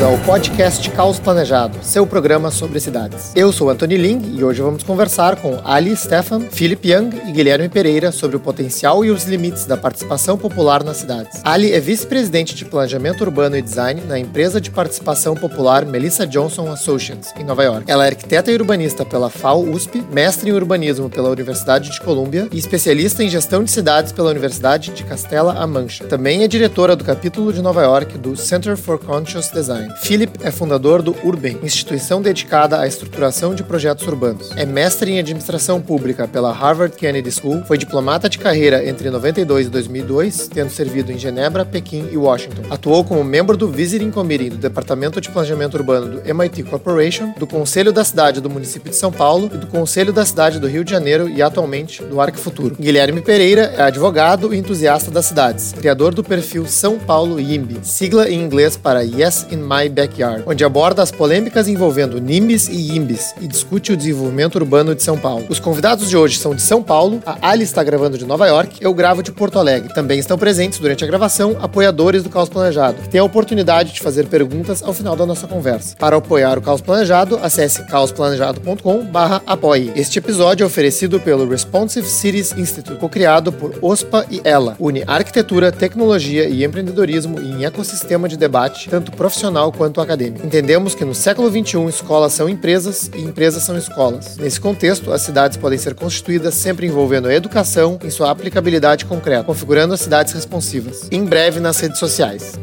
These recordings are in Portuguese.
bem-vindos ao podcast Caos Planejado, seu programa sobre cidades. Eu sou Anthony Ling e hoje vamos conversar com Ali Stefan, Philip Young e Guilherme Pereira sobre o potencial e os limites da participação popular nas cidades. Ali é vice-presidente de Planejamento Urbano e Design na empresa de participação popular Melissa Johnson Associates, em Nova York. Ela é arquiteta e urbanista pela FAO USP, mestre em urbanismo pela Universidade de Colômbia e especialista em gestão de cidades pela Universidade de Castela-A Mancha. Também é diretora do capítulo de Nova York do Center for Conscious Design. Philip é fundador do Urban, instituição dedicada à estruturação de projetos urbanos. É mestre em administração pública pela Harvard Kennedy School, foi diplomata de carreira entre 92 e 2002, tendo servido em Genebra, Pequim e Washington. Atuou como membro do Visiting Committee do Departamento de Planejamento Urbano do MIT Corporation, do Conselho da Cidade do município de São Paulo e do Conselho da Cidade do Rio de Janeiro e atualmente do Arc Futuro. Guilherme Pereira é advogado e entusiasta das cidades, criador do perfil São Paulo YIMBY, sigla em inglês para Yes in My Backyard, onde aborda as polêmicas envolvendo NIMBYs e YIMBYs e discute o desenvolvimento urbano de São Paulo. Os convidados de hoje são de São Paulo, a Ali está gravando de Nova York, eu gravo de Porto Alegre. Também estão presentes durante a gravação apoiadores do Caos Planejado, que têm a oportunidade de fazer perguntas ao final da nossa conversa. Para apoiar o Caos Planejado, acesse caosplanejado.com/apoie. Este episódio é oferecido pelo Responsive Cities Institute, co-criado por OSPA e ela. Une arquitetura, tecnologia e empreendedorismo em ecossistema de debate, tanto profissional quanto acadêmico. Entendemos que no século XXI escolas são empresas e empresas são escolas. Nesse contexto, as cidades podem ser constituídas sempre envolvendo a educação em sua aplicabilidade concreta, configurando as cidades responsivas. Em breve nas redes sociais.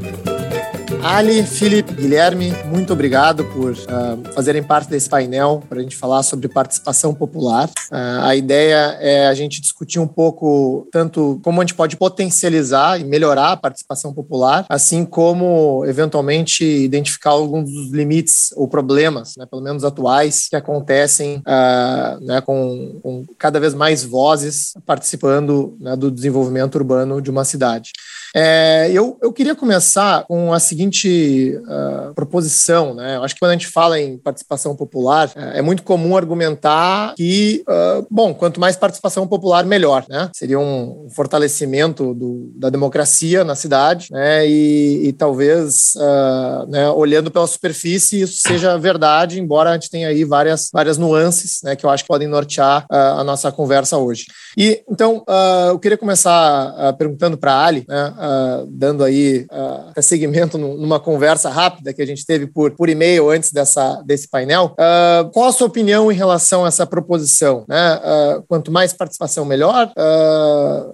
Ali, Felipe, Guilherme, muito obrigado por uh, fazerem parte desse painel para a gente falar sobre participação popular. Uh, a ideia é a gente discutir um pouco tanto como a gente pode potencializar e melhorar a participação popular, assim como eventualmente identificar alguns dos limites ou problemas, né, pelo menos atuais, que acontecem uh, né, com, com, cada vez mais vozes participando né, do desenvolvimento urbano de uma cidade. É, eu, eu queria começar com a seguinte uh, proposição. Né? Eu acho que quando a gente fala em participação popular, é, é muito comum argumentar que, uh, bom, quanto mais participação popular, melhor. Né? Seria um fortalecimento do, da democracia na cidade né? e, e talvez, uh, né, olhando pela superfície, isso seja verdade, embora a gente tenha aí várias, várias nuances né, que eu acho que podem nortear a nossa conversa hoje. E então, eu queria começar perguntando para a Ali, né, uh, dando aí uh, segmento numa conversa rápida que a gente teve por, por e-mail antes dessa, desse painel. Uh, qual a sua opinião em relação a essa proposição? Né? Quanto mais participação, melhor?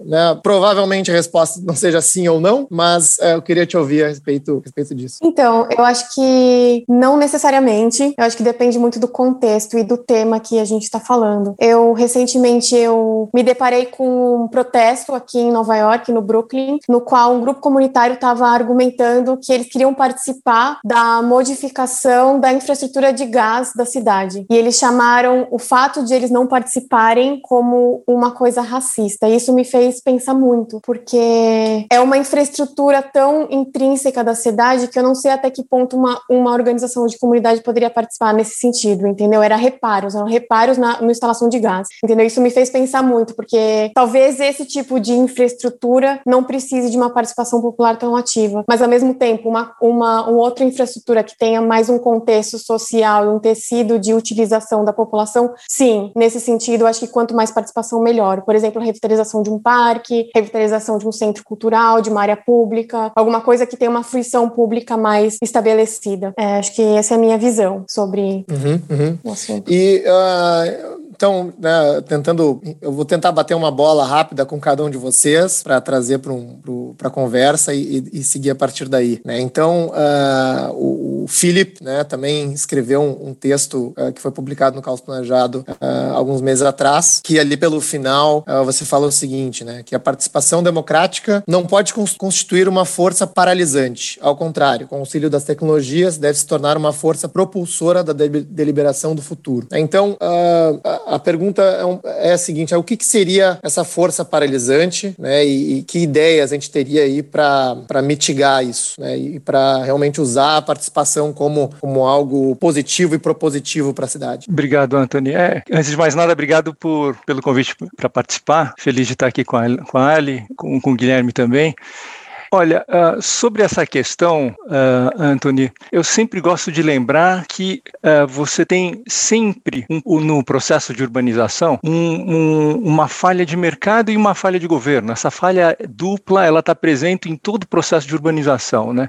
né? Provavelmente a resposta não seja sim ou não, mas eu queria te ouvir a respeito, a respeito disso. Então, eu acho que não necessariamente. Eu acho que depende muito do contexto e do tema que a gente está falando. Eu, recentemente, eu me deparei com um protesto aqui em Nova York, no Brooklyn, no qual qual um grupo comunitário estava argumentando que eles queriam participar da modificação da infraestrutura de gás da cidade. E eles chamaram o fato de eles não participarem como uma coisa racista. E isso me fez pensar muito, porque é uma infraestrutura tão intrínseca da cidade que eu não sei até que ponto uma, uma organização de comunidade poderia participar nesse sentido, entendeu? Era reparos, eram reparos na, na instalação de gás, entendeu? Isso me fez pensar muito, porque talvez esse tipo de infraestrutura não precise de uma uma participação popular tão ativa, mas ao mesmo tempo uma, uma, uma outra infraestrutura que tenha mais um contexto social e um tecido de utilização da população, sim, nesse sentido, acho que quanto mais participação, melhor. Por exemplo, a revitalização de um parque, revitalização de um centro cultural, de uma área pública, alguma coisa que tenha uma fruição pública mais estabelecida. É, acho que essa é a minha visão sobre uhum, uhum. o assunto. E uh, então, né, tentando, eu vou tentar bater uma bola rápida com cada um de vocês para trazer para um, a conversa e, e, seguir a partir daí. Né? Então, uh, o, o Philip né, também escreveu um, um texto uh, que foi publicado no Caos Planejado uh, alguns meses atrás, que ali pelo final você fala o seguinte, né, que a participação democrática não pode constituir uma força paralisante. Ao contrário, o auxílio das tecnologias, deve se tornar uma força propulsora da deliberação do futuro. Então, a pergunta é, é, a seguinte: é, o que, que, seria essa força paralisante, né? E, e que ideias a gente teria aí para mitigar isso, né? E para realmente usar a participação como, como algo positivo e propositivo para a cidade. Obrigado, Anthony. É, antes de mais nada, obrigado por, pelo convite para participar. Feliz de estar aqui com a, com a Ali, com, com o Guilherme também. Olha, uh, sobre essa questão, uh, Anthony, eu sempre gosto de lembrar que uh, você tem sempre um, no processo de urbanização um, um, uma falha de mercado e uma falha de governo. Essa falha dupla, ela está presente em todo o processo de urbanização, né?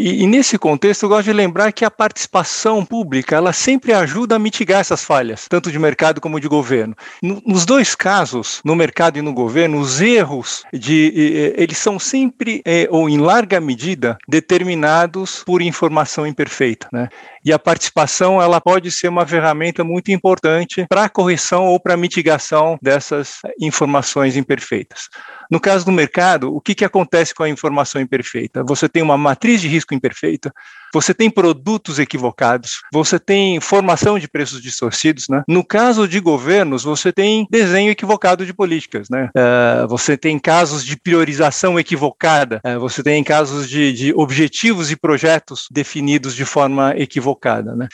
E, e, nesse contexto, eu gosto de lembrar que a participação pública ela sempre ajuda a mitigar essas falhas, tanto de mercado como de governo. No, nos dois casos, no mercado e no governo, os erros de eles são sempre é, ou em larga medida determinados por informação imperfeita, né? E a participação ela pode ser uma ferramenta muito importante para a correção ou para a mitigação dessas informações imperfeitas. No caso do mercado, o que, que acontece com a informação imperfeita? Você tem uma matriz de risco imperfeita, você tem produtos equivocados, você tem formação de preços distorcidos. Né? No caso de governos, você tem desenho equivocado de políticas. Né? Uh, você tem casos de priorização equivocada, uh, você tem casos de, de objetivos e projetos definidos de forma equivocada. Né?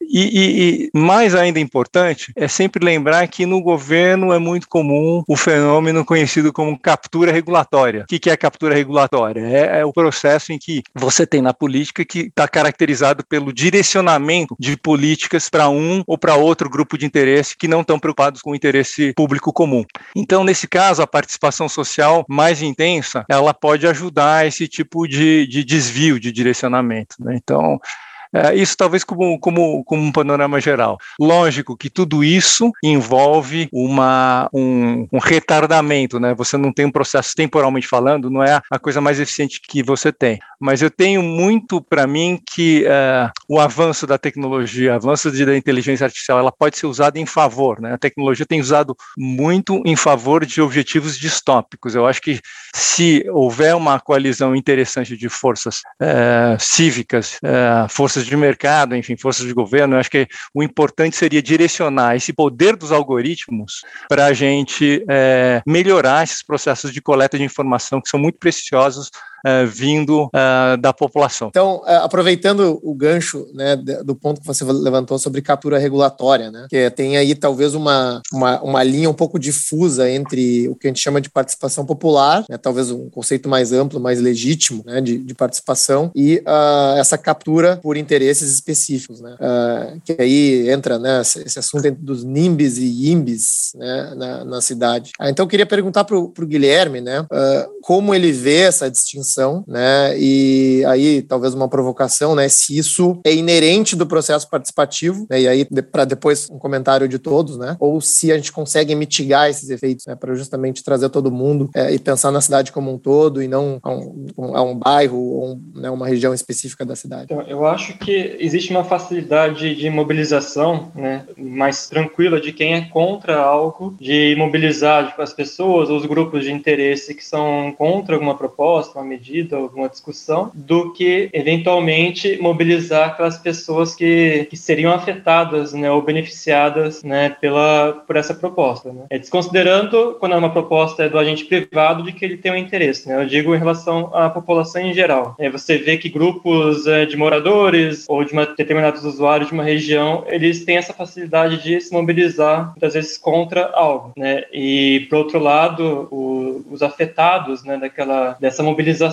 E, e, e, mais ainda importante é sempre lembrar que no governo é muito comum o fenômeno conhecido como captura regulatória. O que, que é captura regulatória? É, é, o processo em que você tem na política que está caracterizado pelo direcionamento de políticas para um ou para outro grupo de interesse que não estão preocupados com o interesse público comum. Então, nesse caso, a participação social mais intensa, ela pode ajudar esse tipo de, de desvio de direcionamento. Né? Então, é, isso talvez como, como, como um panorama geral. Lógico que tudo isso envolve uma, um, um retardamento, né? Você não tem um processo temporalmente falando, não é a coisa mais eficiente que você tem. Mas eu tenho muito para mim que uh, o avanço da tecnologia, o avanço da inteligência artificial, ela pode ser usada em favor, né? A tecnologia tem usado muito em favor de objetivos distópicos. Eu acho que se houver uma coalizão interessante de forças uh, cívicas, uh, forças forças de mercado, enfim, forças de governo, eu acho que o importante seria direcionar esse poder dos algoritmos para a gente é, melhorar esses processos de coleta de informação que são muito preciosos uh, vindo uh, da população. Então, uh, aproveitando o gancho né, do ponto que você levantou sobre captura regulatória, né, que tem aí talvez uma, uma, uma linha um pouco difusa entre o que a gente chama de participação popular, né, talvez um conceito mais amplo, mais legítimo né, de, de participação, e essa captura por interesses específicos, né, que aí entra né, esse assunto dos NIMBs e IMBs né, na, na cidade. Ah, então, eu queria perguntar para o Guilherme né, como ele vê essa distinção né? E aí talvez uma provocação, né? Se isso é inerente do processo participativo, né? E aí para depois um comentário de todos, né? Ou se a gente consegue mitigar esses efeitos, né? Para justamente trazer todo mundo é, e pensar na cidade como um todo e não a um, a um bairro ou um, né, uma região específica da cidade. Então, eu acho que existe uma facilidade de mobilização, né? Mais tranquila de quem é contra algo, de mobilizar tipo, as pessoas, os grupos de interesse que são contra alguma proposta, uma medida medida, alguma discussão, do que eventualmente mobilizar aquelas pessoas que, que seriam afetadas né, ou beneficiadas né, pela, por essa proposta. Né? É desconsiderando, quando é uma proposta do agente privado, de que ele tem um interesse. Né? Eu digo em relação à população em geral. É, você vê que grupos é, de moradores ou de uma, determinados usuários de uma região, eles têm essa facilidade de se mobilizar, muitas vezes, contra algo. Né? E, por outro lado, o, os afetados né, daquela, dessa mobilização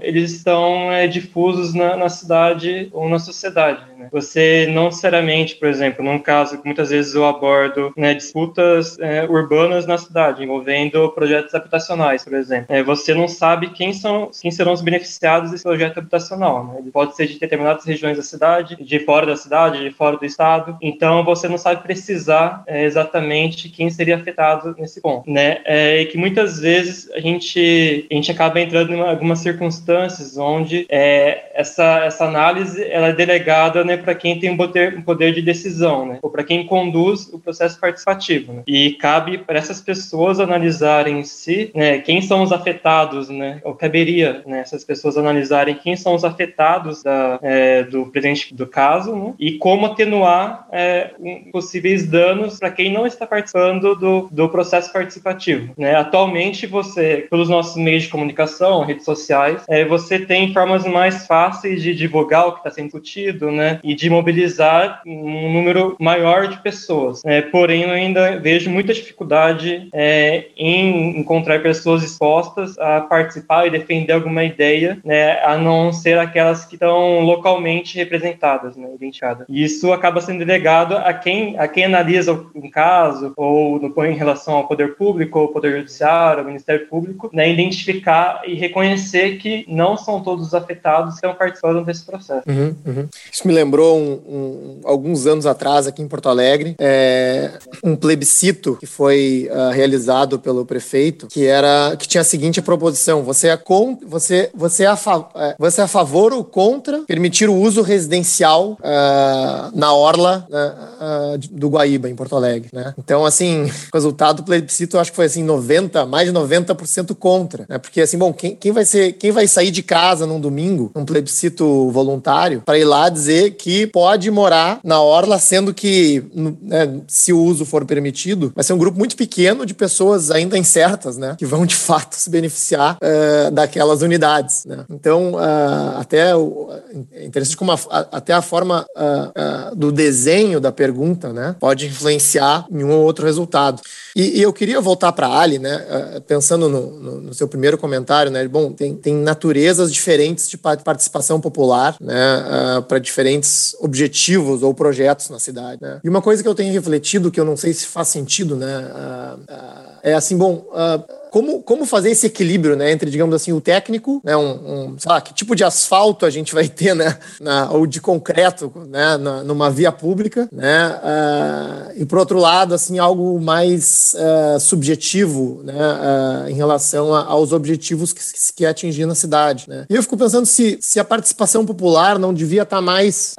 eles estão é, difusos na, na, cidade ou na sociedade. Né? Você não necessariamente, por exemplo, num caso que muitas vezes eu abordo né, disputas é, urbanas na cidade, envolvendo projetos habitacionais, por exemplo, é, você não sabe quem, são, quem serão os beneficiados desse projeto habitacional. Né? Ele pode ser de determinadas regiões da cidade, de fora da cidade, de fora do estado, então você não sabe precisar é, exatamente quem seria afetado nesse ponto. Né? É, e que muitas vezes a gente, a gente acaba entrando em alguma algumas circunstâncias onde é, essa, essa análise ela é delegada né, para quem tem um poder, um poder de decisão, né, ou para quem conduz o processo participativo. Né, e cabe para essas pessoas analisarem em si né, quem são os afetados, né, ou caberia né, essas pessoas analisarem quem são os afetados da, é, do presente do caso né, e como atenuar é, possíveis danos para quem não está participando do, do processo participativo. Né. Atualmente, você, pelos nossos meios de comunicação, redes sociais, é, você tem formas mais fáceis de divulgar o que está sendo discutido, né, e de mobilizar um número maior de pessoas. É, porém, eu ainda vejo muita dificuldade é, em encontrar pessoas dispostas a participar e defender alguma ideia, né, a não ser aquelas que estão localmente representadas, né, identificadas. E isso acaba sendo delegado a quem, a quem analisa um caso, ou no, em relação ao poder público, ou poder judiciário, ao Ministério Público, né, identificar e reconhecer que não são todos os afetados que estão participando desse processo. Uhum, uhum. Isso me lembrou um, um, alguns anos atrás, aqui em Porto Alegre, é, um plebiscito que foi uh, realizado pelo prefeito, que era que tinha a seguinte proposição: você é, você, você é, a, é, você é a favor ou contra permitir o uso residencial uh, na orla uh, do Guaíba, em Porto Alegre. Né? Então, assim, o resultado do plebiscito, eu acho que foi assim, 90, mais de 90% contra. Né? Porque, assim, bom, quem, quem, vai ser, quem vai sair de casa num domingo, num plebiscito voluntário, para ir lá dizer que pode morar na orla, sendo que, né, se o uso for permitido, vai ser um grupo muito pequeno de pessoas ainda incertas, né? Que vão, de fato, se beneficiar uh, daquelas unidades, né? Então, uh, até o, é interessante como a, até a forma uh, do desenho da pergunta, né? Pode influenciar em um ou outro resultado. E, e eu queria voltar para Ali, né? pensando no, no, no, seu primeiro comentário, né? Bom, tem, tem naturezas diferentes de participação popular, né? para diferentes objetivos ou projetos na cidade, né? E uma coisa que eu tenho refletido, que eu não sei se faz sentido, né? é assim, bom como, como fazer esse equilíbrio, né, entre, digamos assim, o técnico, né, um, um sei lá, que tipo de asfalto a gente vai ter, né, na, ou de concreto, né, na, numa via pública, né, uh, e por outro lado, assim, algo mais uh, subjetivo, né, uh, em relação a, aos objetivos que se quer atingir na cidade, né. E eu fico pensando se, se a participação popular não devia estar mais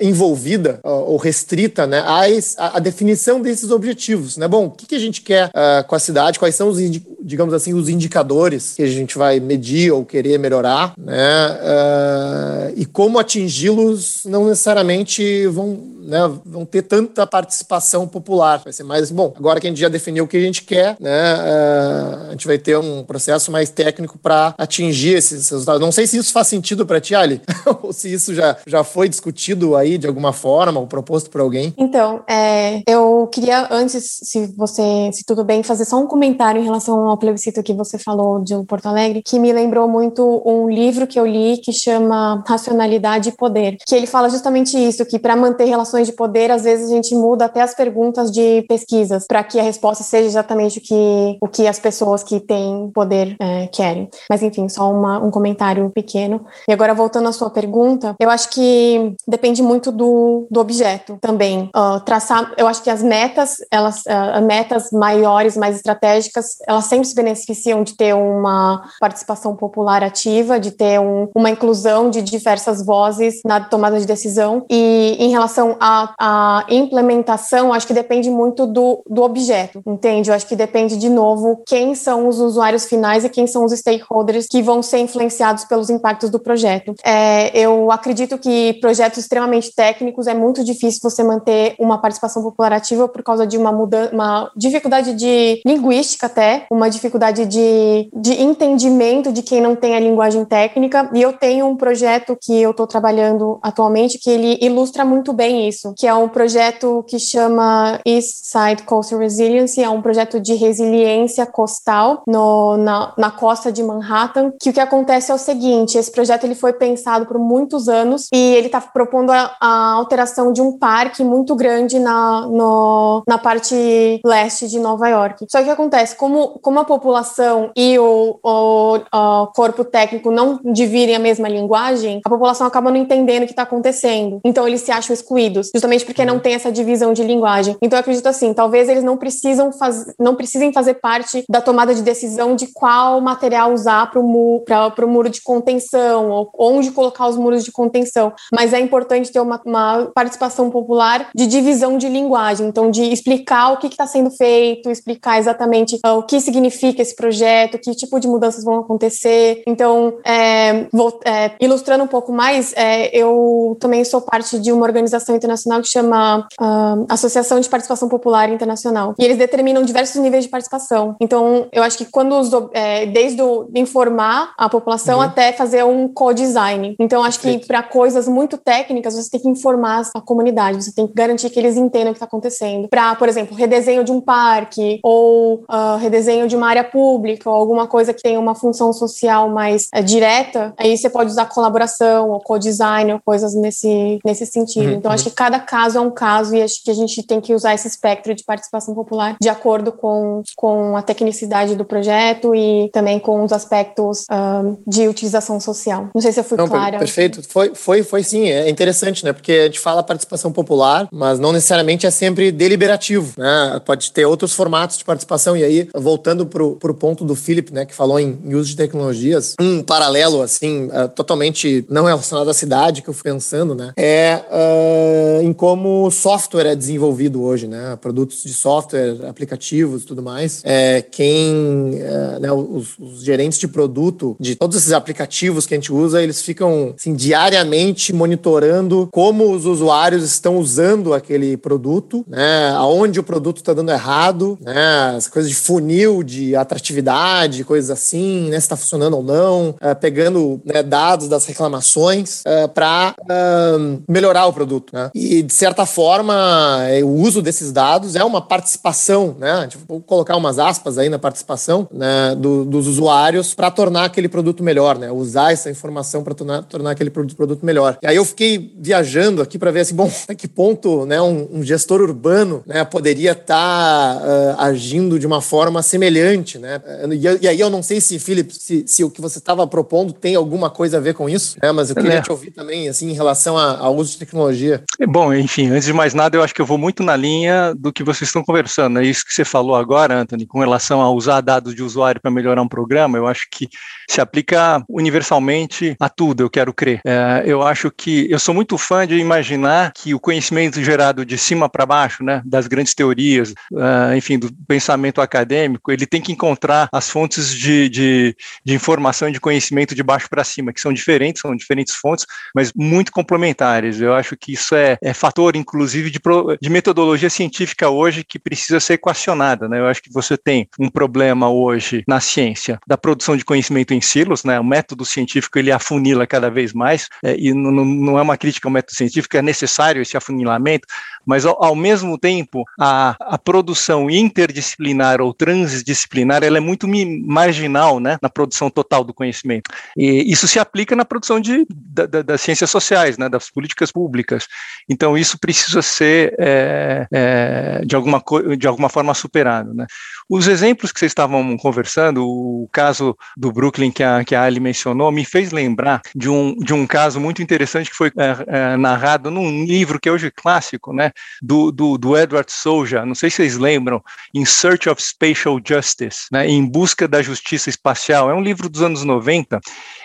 envolvida ou restrita, né, a, a, definição desses objetivos, né. Bom, o que, que a gente quer com a cidade, quais são os digamos assim, os indicadores que a gente vai medir ou querer melhorar, né? Uh, e como atingi-los não necessariamente vão né, vão ter tanta participação popular. Vai ser mais, bom, agora que a gente já definiu o que a gente quer, né, uh, a gente vai ter um processo mais técnico para atingir esses resultados. Não sei se isso faz sentido para ti, Ali, ou se isso já, já foi discutido aí de alguma forma ou proposto por alguém. Então, é, eu queria antes, se você, se tudo bem, fazer só um comentário em relação ao plebiscito que você falou de Porto Alegre, que me lembrou muito um livro que eu li que chama Racionalidade e Poder, que ele fala justamente isso, que para manter relações relações de poder, às vezes a gente muda até as perguntas de pesquisas para que a resposta seja exatamente o que, o que as pessoas que têm poder é, querem. Mas enfim, só uma, um comentário pequeno. E agora voltando à sua pergunta, eu acho que depende muito do, do objeto também. Uh, traçar, eu acho que as metas, elas, uh, metas maiores, mais estratégicas, elas sempre se beneficiam de ter uma participação popular ativa, de ter um, uma inclusão de diversas vozes na tomada de decisão. E em relação a, a implementação, acho que depende muito do, do objeto, entende? Eu acho que depende, de novo, quem são os usuários finais e quem são os stakeholders que vão ser influenciados pelos impactos do projeto. É, eu acredito que projetos extremamente técnicos é muito difícil você manter uma participação popular ativa por causa de uma, mudança, uma dificuldade de linguística até, uma dificuldade de, de entendimento de quem não tem a linguagem técnica. E eu tenho um projeto que eu estou trabalhando atualmente que ele ilustra muito bem isso isso, que é um projeto que chama East Side Coastal Resilience, é um projeto de resiliência costal no, na, na costa de Manhattan, que o que acontece é o seguinte, esse projeto ele foi pensado por muitos anos e ele está propondo a, a, alteração de um parque muito grande na, no, na parte leste de Nova York. Só que o que acontece, como, como a população e o, o, o corpo técnico não dividem a mesma linguagem, a população acaba não entendendo o que está acontecendo. Então eles se acham excluídos justamente porque não uhum. tem essa divisão de linguagem. Então eu acredito assim, talvez eles não precisam faz, não precisem fazer parte da tomada de decisão de qual material usar para o mu muro de contenção ou onde colocar os muros de contenção, mas é importante ter uma, uma participação popular de divisão de linguagem, então de explicar o que está sendo feito, explicar exatamente uh, o que significa esse projeto, que tipo de mudanças vão acontecer. Então, é, vou, é, ilustrando um pouco mais, é, eu também sou parte de uma organização internacional internacional que chama uh, Associação de Participação Popular Internacional. E eles determinam diversos níveis de participação. Então, eu acho que quando os, é, desde o, informar a população uhum. até fazer um co-design. Então, acho que para coisas muito técnicas, você tem que informar a comunidade, você tem que garantir que eles entendam o que está acontecendo. Para, por exemplo, redesenho de um parque ou uh, redesenho de uma área pública ou alguma coisa que tenha uma função social mais uh, direta, aí você pode usar colaboração ou co-design ou coisas nesse, nesse sentido. Uhum. Então, acho que cada caso é um caso e acho que a gente tem que usar esse espectro de participação popular de acordo com, com a tecnicidade do projeto e também com os aspectos um, de utilização social. Não sei se eu fui não, clara. Perfeito. Foi, foi, foi sim. É interessante, né? Porque a gente fala participação popular, mas não necessariamente é sempre deliberativo, né? Pode ter outros formatos de participação. E aí, voltando para o ponto do Philip, né? Que falou em, em uso de tecnologias, um paralelo, assim, uh, totalmente não relacionado à cidade que eu fui pensando, né? É uh, em como software é desenvolvido hoje, né? Produtos de software, aplicativos, tudo mais. É, quem, uh, né? Os, os, gerentes de produto de todos esses aplicativos que a gente usa, eles ficam assim, diariamente monitorando como os usuários estão usando aquele produto, né? Aonde o produto está dando errado, né? As coisas de funil, de atratividade, coisas assim, né? Se está funcionando ou não, uh, pegando né, dados das reclamações uh, para uh, melhorar o produto. Né? E, de certa forma, é, o uso desses dados é uma participação, né? Tipo, vou colocar umas aspas aí na participação né, do, dos usuários para tornar aquele produto melhor, né? Usar essa informação para tornar, tornar aquele produto, melhor. E aí eu fiquei viajando aqui para ver assim, bom, até que ponto né, um, um gestor urbano né, poderia estar tá, uh, agindo de uma forma semelhante, né? E, e, aí eu não sei se, Felipe, se, se o que você estava propondo tem alguma coisa a ver com isso, né? Mas eu queria é. te ouvir também, assim, em relação ao uso de tecnologia. É bom, enfim, antes de mais nada, eu acho que eu vou muito na linha do que vocês estão conversando. É isso que você falou agora, Anthony, com relação a usar dados de usuário para melhorar um programa. Eu acho que se aplica universalmente a tudo, eu quero crer. É, eu acho que eu sou muito fã de imaginar que o conhecimento gerado de cima para baixo, né, das grandes teorias, uh, enfim, do pensamento acadêmico, ele tem que encontrar as fontes de, de, de informação e de conhecimento de baixo para cima, que são diferentes, são diferentes fontes, mas muito complementares. Eu acho que isso é, é fator, inclusive, de, pro, de metodologia científica hoje que precisa ser equacionada. Né? Eu acho que você tem um problema hoje na ciência da produção de conhecimento em silos, né? o método científico ele afunila cada vez mais, é, e não é uma crítica ao método científico, é necessário esse afunilamento, mas ao, ao mesmo tempo a, a produção interdisciplinar ou transdisciplinar ela é muito marginal né, na produção total do conhecimento. E isso se aplica na produção de, da, da, das ciências sociais, né, das políticas públicas. Então isso precisa ser é, é, de, alguma, de alguma forma superado. Né. Os exemplos que vocês estavam conversando, o caso do Brooklyn que a, que a Ali mencionou, me fez lembrar de um, de um caso muito interessante que foi é, é narrado num livro que é hoje clássico, né, do, do, do, Edward Souza, não sei se vocês lembram, In Search of Spatial Justice, né, Em Busca da Justiça Espacial. É um livro dos anos 90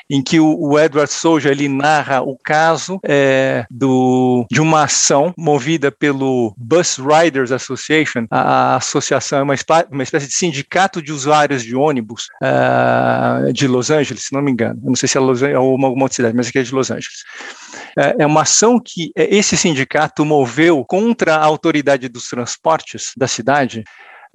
em que o, o Edward Souza ele narra o caso é, do, de uma ação movida pelo Bus Riders Association. A, a associação é uma, uma, espécie de sindicato de usuários de ônibus uh, de Los Angeles, se não me engano. Não sei se é Los Angeles ou uma, uma outra cidade, mas aqui é de Los Angeles. É, é uma ação que esse sindicato moveu contra a autoridade dos transportes da cidade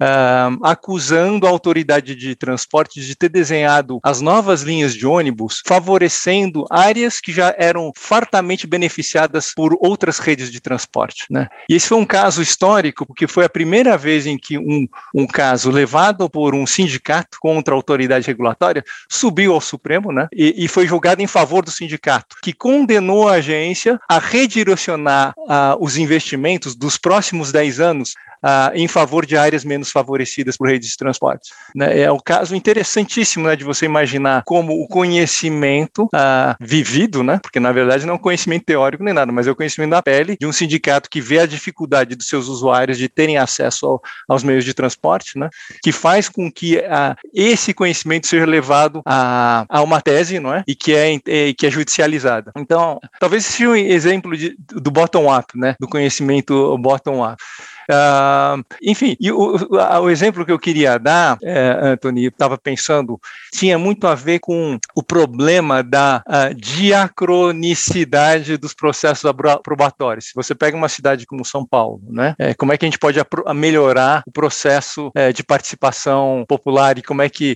uh, acusando a autoridade de transporte de ter desenhado as novas linhas de ônibus favorecendo áreas que já eram fartamente beneficiadas por outras redes de transporte. Né? E esse foi um caso histórico, porque foi a primeira vez em que um, um caso levado por um sindicato contra a autoridade regulatória subiu ao Supremo né? e, e foi julgado em favor do sindicato, que condenou a agência a redirecionar uh, os investimentos dos próximos 10 anos uh, em favor de áreas menos favorecidas por redes de transporte. Né? É um caso interessantíssimo né, de você imaginar como o conhecimento uh, vivido, né, porque na verdade não é um conhecimento teórico nem nada, mas é o conhecimento da pele de um sindicato que vê a dificuldade dos seus usuários de terem acesso ao, aos meios de transporte, né, que faz com que uh, esse conhecimento seja levado a, a uma tese, não é, e que é, é que é judicializada. Então, talvez seja um exemplo de, do bottom-up, né, do conhecimento bottom-up. Uh, enfim, o, o, exemplo que eu queria dar, é, Anthony, estava pensando, tinha muito a ver com o problema da diacronicidade dos processos aprobatórios. Se você pega uma cidade como São Paulo, né, é, como é que a gente pode melhorar o processo é, de participação popular e como é que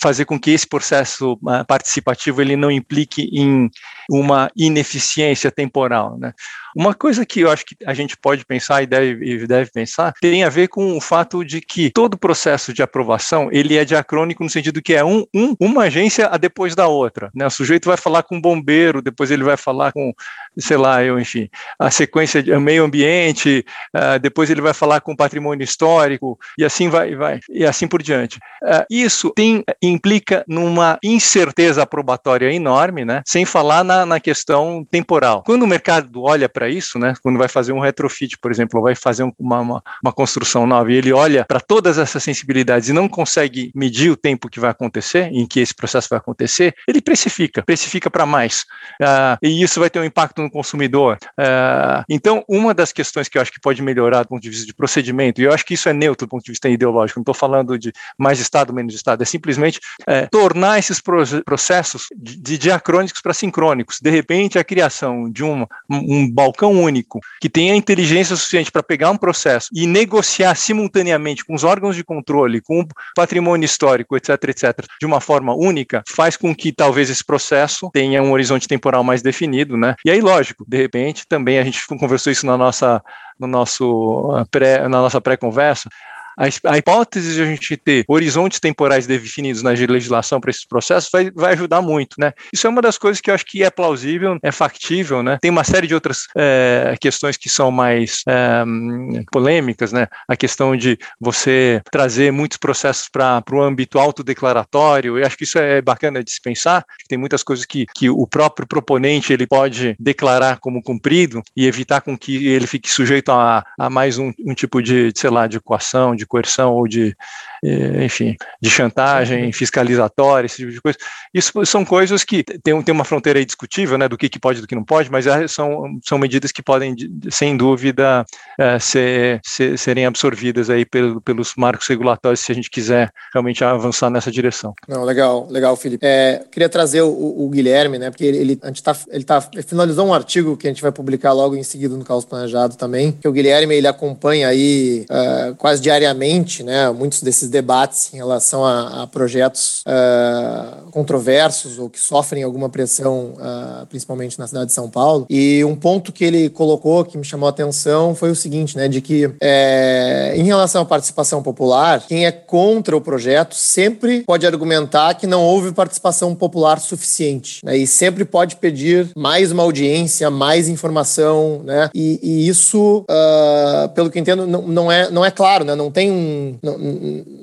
fazer com que esse processo uh, participativo ele não implique em uma ineficiência temporal, né? Uma coisa que eu acho que a gente pode pensar e deve, e deve pensar tem a ver com o fato de que todo processo de aprovação ele é diacrônico no sentido que é um, um uma agência depois da outra. Né? O sujeito vai falar com o bombeiro, depois ele vai falar com, sei lá, eu, enfim, a sequência de meio ambiente, uh, depois ele vai falar com patrimônio histórico e assim vai, vai e assim por diante. Uh, isso tem implica numa incerteza aprobatória enorme, né? Sem falar na, na questão temporal. Quando o mercado olha para para isso, né? Quando vai fazer um retrofit, por exemplo, ou vai fazer uma, uma, uma construção nova e ele olha para todas essas sensibilidades e não consegue medir o tempo que vai acontecer, em que esse processo vai acontecer, ele precifica, precifica para mais. Uh, e isso vai ter um impacto no consumidor. Uh, então, uma das questões que eu acho que pode melhorar do ponto de vista de procedimento, e eu acho que isso é neutro do ponto de vista ideológico, não estou falando de mais Estado, menos Estado, é simplesmente é, tornar esses processos de, de diacrônicos para sincrônicos. De repente, a criação de um, um balcão balcão único, que tenha inteligência suficiente para pegar um processo e negociar simultaneamente com os órgãos de controle, com o patrimônio histórico, etc., etc., de uma forma única, faz com que talvez esse processo tenha um horizonte temporal mais definido, né? E aí, lógico, de repente, também a gente conversou isso na nossa, no nosso pré, na nossa pré-conversa, a, hipótese de a gente ter horizontes temporais definidos na legislação para esses processos vai, vai ajudar muito, né? Isso é uma das coisas que eu acho que é plausível, é factível, né? Tem uma série de outras é, questões que são mais é, polêmicas, né? A questão de você trazer muitos processos para o âmbito autodeclaratório, eu acho que isso é bacana de se pensar, tem muitas coisas que, que o próprio proponente ele pode declarar como cumprido e evitar com que ele fique sujeito a, a mais um, um tipo de, sei lá, de equação, de de coerção ou de, eh, enfim, de chantagem fiscalizatória, esse tipo de coisa. Isso são coisas que tem, tem uma fronteira aí discutível, né, do que, que pode e do que não pode, mas é, são, são medidas que podem, sem dúvida, é, ser, ser, serem absorvidas aí pelo, pelos marcos regulatórios se a gente quiser realmente avançar nessa direção. Não, legal, legal, Felipe. É, queria trazer o, o, Guilherme, né, porque ele, ele, a gente tá, ele, tá, ele finalizou um artigo que a gente vai publicar logo em seguida no Caos Planejado também, que o Guilherme, ele acompanha aí uh, quase diariamente né, muitos desses debates em relação a, a projetos uh, controversos ou que sofrem alguma pressão, uh, principalmente na cidade de São Paulo. E um ponto que ele colocou que me chamou a atenção foi o seguinte, né, de que é, em relação à participação popular, quem é contra o projeto sempre pode argumentar que não houve participação popular suficiente, né, e sempre pode pedir mais uma audiência, mais informação, né, e, e isso, uh, pelo que entendo, não, não, é, não é claro, né, não tem um.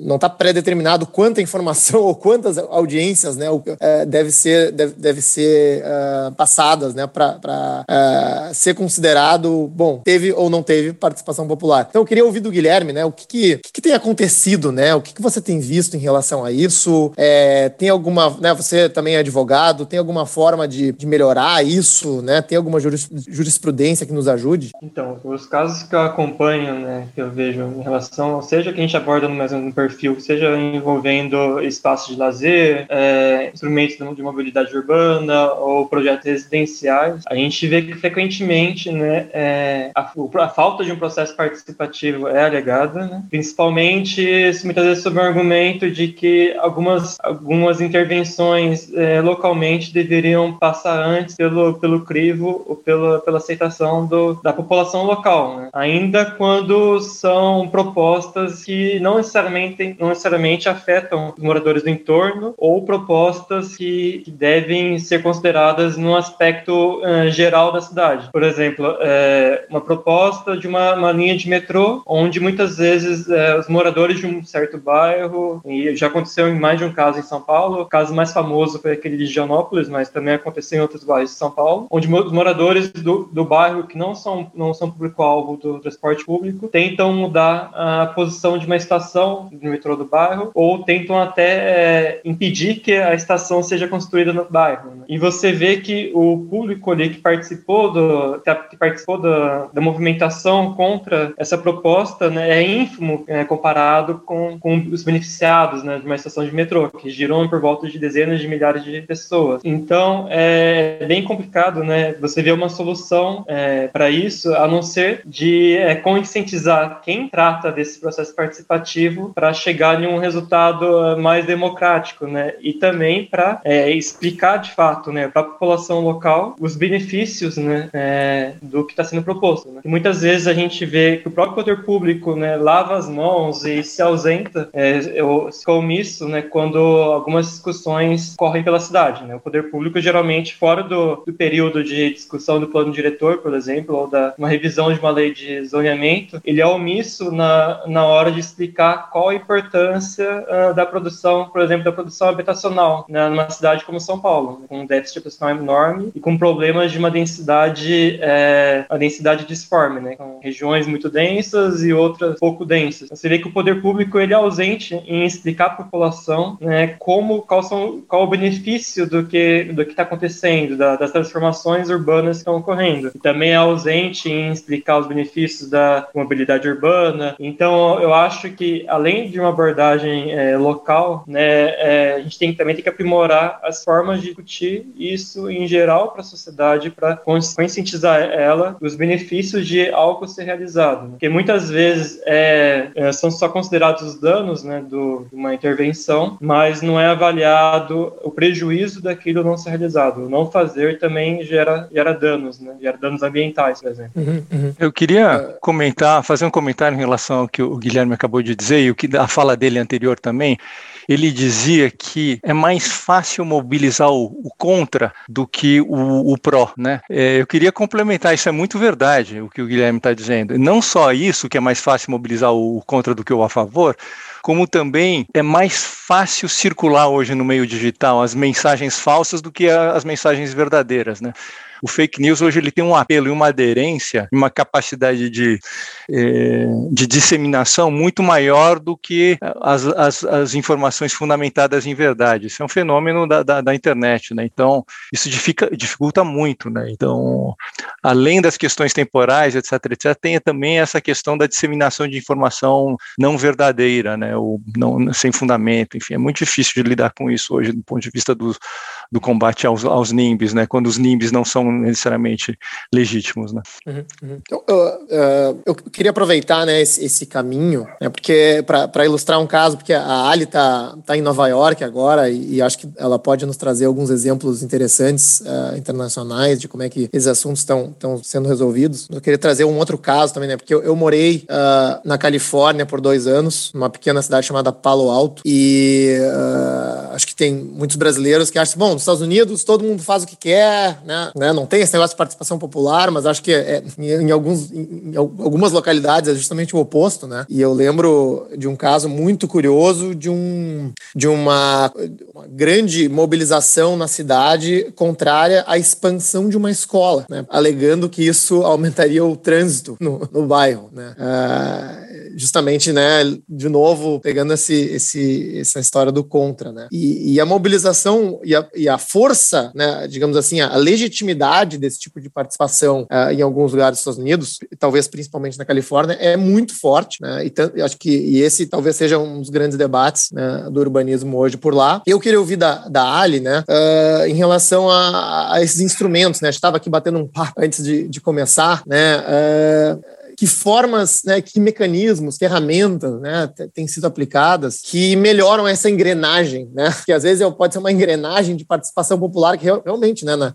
Não está pré-determinado quanta informação ou quantas audiências né, é, deve ser, deve, deve ser uh, passadas né, para uh, é, ser considerado, bom, teve ou não teve participação popular. Então eu queria ouvir do Guilherme né, o que, que, que, que tem acontecido, né, o que, que você tem visto em relação a isso. É, tem alguma. Né, você também é advogado, tem alguma forma de, de melhorar isso? Né, tem alguma jurisprudência que nos ajude? Então, os casos que eu acompanho, né, que eu vejo em relação seja que a gente aborda no mesmo perfil, seja envolvendo espaços de lazer, é, instrumentos de mobilidade urbana ou projetos residenciais, a gente vê que frequentemente né, é, a, a, falta de um processo participativo é alegada, né? principalmente muitas vezes sob o argumento de que algumas, algumas intervenções é, localmente deveriam passar antes pelo, pelo crivo ou pela, pela aceitação do, da população local, né? ainda quando são propostas propostas que não necessariamente, não necessariamente afetam os moradores do entorno ou propostas que, que devem ser consideradas no aspecto uh, geral da cidade. Por exemplo, é, uma proposta de uma, uma, linha de metrô, onde muitas vezes é, os moradores de um certo bairro, e já aconteceu em mais de um caso em São Paulo, o caso mais famoso foi aquele de Gianópolis, mas também aconteceu em outros bairros de São Paulo, onde os moradores do, do bairro que não são, não são público-alvo do transporte público tentam mudar a posição de uma estação do metrô do bairro, ou tentam até é, impedir que a estação seja construída no bairro. Né? E você vê que o público ali que participou do que participou da, da movimentação contra essa proposta né, é ínfimo é, comparado com, com os beneficiados né, de uma estação de metrô, que giram por volta de dezenas de milhares de pessoas. Então é bem complicado, né? Você vê uma solução é, para isso, a não ser de é, conscientizar quem trata desse processo participativo para chegar em um resultado é, mais democrático, né? E também para é, explicar de fato, né, para a população local os benefícios, né, é, do que está sendo proposto. Né? E muitas vezes a gente vê que o próprio poder público, né, lava as mãos e se ausenta, é, se omisso, né, quando algumas discussões correm pela cidade. Né? O poder público geralmente fora do, do período de discussão do plano diretor, por exemplo, ou da uma revisão de uma lei de zoneamento, ele é omisso na, na hora de explicar qual a importância uh, da produção, por exemplo, da produção habitacional né, numa cidade como São Paulo, com um déficit habitacional enorme e com problemas de uma densidade, é, densidade disforme, né, com regiões muito densas e outras pouco densas. Você vê que o poder público ele é ausente em explicar à população né, como qual, são, qual o benefício do que do que está acontecendo, da, das transformações urbanas que estão ocorrendo. E também é ausente em explicar os benefícios da mobilidade urbana. Então, eu acho que além de uma abordagem é, local, né, é, a gente tem, também tem que aprimorar as formas de discutir isso em geral para a sociedade, para conscientizar ela os benefícios de algo ser realizado. Né? Porque muitas vezes é, é, são só considerados os danos né, do, de uma intervenção, mas não é avaliado o prejuízo daquilo não ser realizado. O não fazer também gera, gera danos, né? gera danos ambientais, por exemplo. Uhum, uhum. Eu queria comentar, fazer um comentário em relação ao que o Guilherme acabou de dizer e o que a fala dele anterior também ele dizia que é mais fácil mobilizar o, o contra do que o, o pró, né? É, eu queria complementar, isso é muito verdade, o que o Guilherme está dizendo. Não só isso, que é mais fácil mobilizar o, o contra do que o a favor, como também é mais fácil circular hoje no meio digital as mensagens falsas do que as mensagens verdadeiras, né? O fake news hoje ele tem um apelo e uma aderência, uma capacidade de, é, de disseminação muito maior do que as, as, as, informações fundamentadas em verdade. Isso é um fenômeno da, da, da internet, né? Então, isso dificulta, muito, né? Então, além das questões temporais, etc, etc, tem também essa questão da disseminação de informação não verdadeira, né? Ou não, sem fundamento, enfim, é muito difícil de lidar com isso hoje do ponto de vista do, do combate aos, aos NIMBs, né? Quando os NIMBs não são necessariamente legítimos, né? Uhum, uhum. Então, eu, uh, eu, queria aproveitar, né, esse, esse caminho, né, porque para ilustrar um caso, porque a Ali está tá em Nova York agora e, e, acho que ela pode nos trazer alguns exemplos interessantes uh, internacionais de como é que esses assuntos estão sendo resolvidos. Eu queria trazer um outro caso também, né, porque eu, eu morei uh, na Califórnia por dois anos, numa pequena cidade chamada Palo Alto e acho que tem muitos brasileiros que acham, bom, nos Estados Unidos todo mundo faz o que quer, né, né não tem esse negócio de participação popular, mas acho que é, em, alguns, em algumas localidades é justamente o oposto, né? E eu lembro de um caso muito curioso de, um, de uma, uma grande mobilização na cidade contrária à expansão de uma escola, né? Alegando que isso aumentaria o trânsito no, no bairro, né? Ah, justamente, né, de novo, pegando esse, esse, essa história do contra, né? E, e a mobilização e a, e a, força, né, digamos assim, a legitimidade desse tipo de participação uh, em alguns lugares dos Estados Unidos, talvez principalmente na Califórnia, é muito forte, né? E acho que e esse talvez seja um dos grandes debates né, do urbanismo hoje por lá. Eu queria ouvir da, da Ali, né, uh, em relação a, a, esses instrumentos, né? Estava aqui batendo um papo antes de, de começar, né? Uh, que formas, né, que mecanismos, ferramentas né, têm sido aplicadas que melhoram essa engrenagem, né? Que às vezes pode ser uma engrenagem de participação popular que realmente, né, na,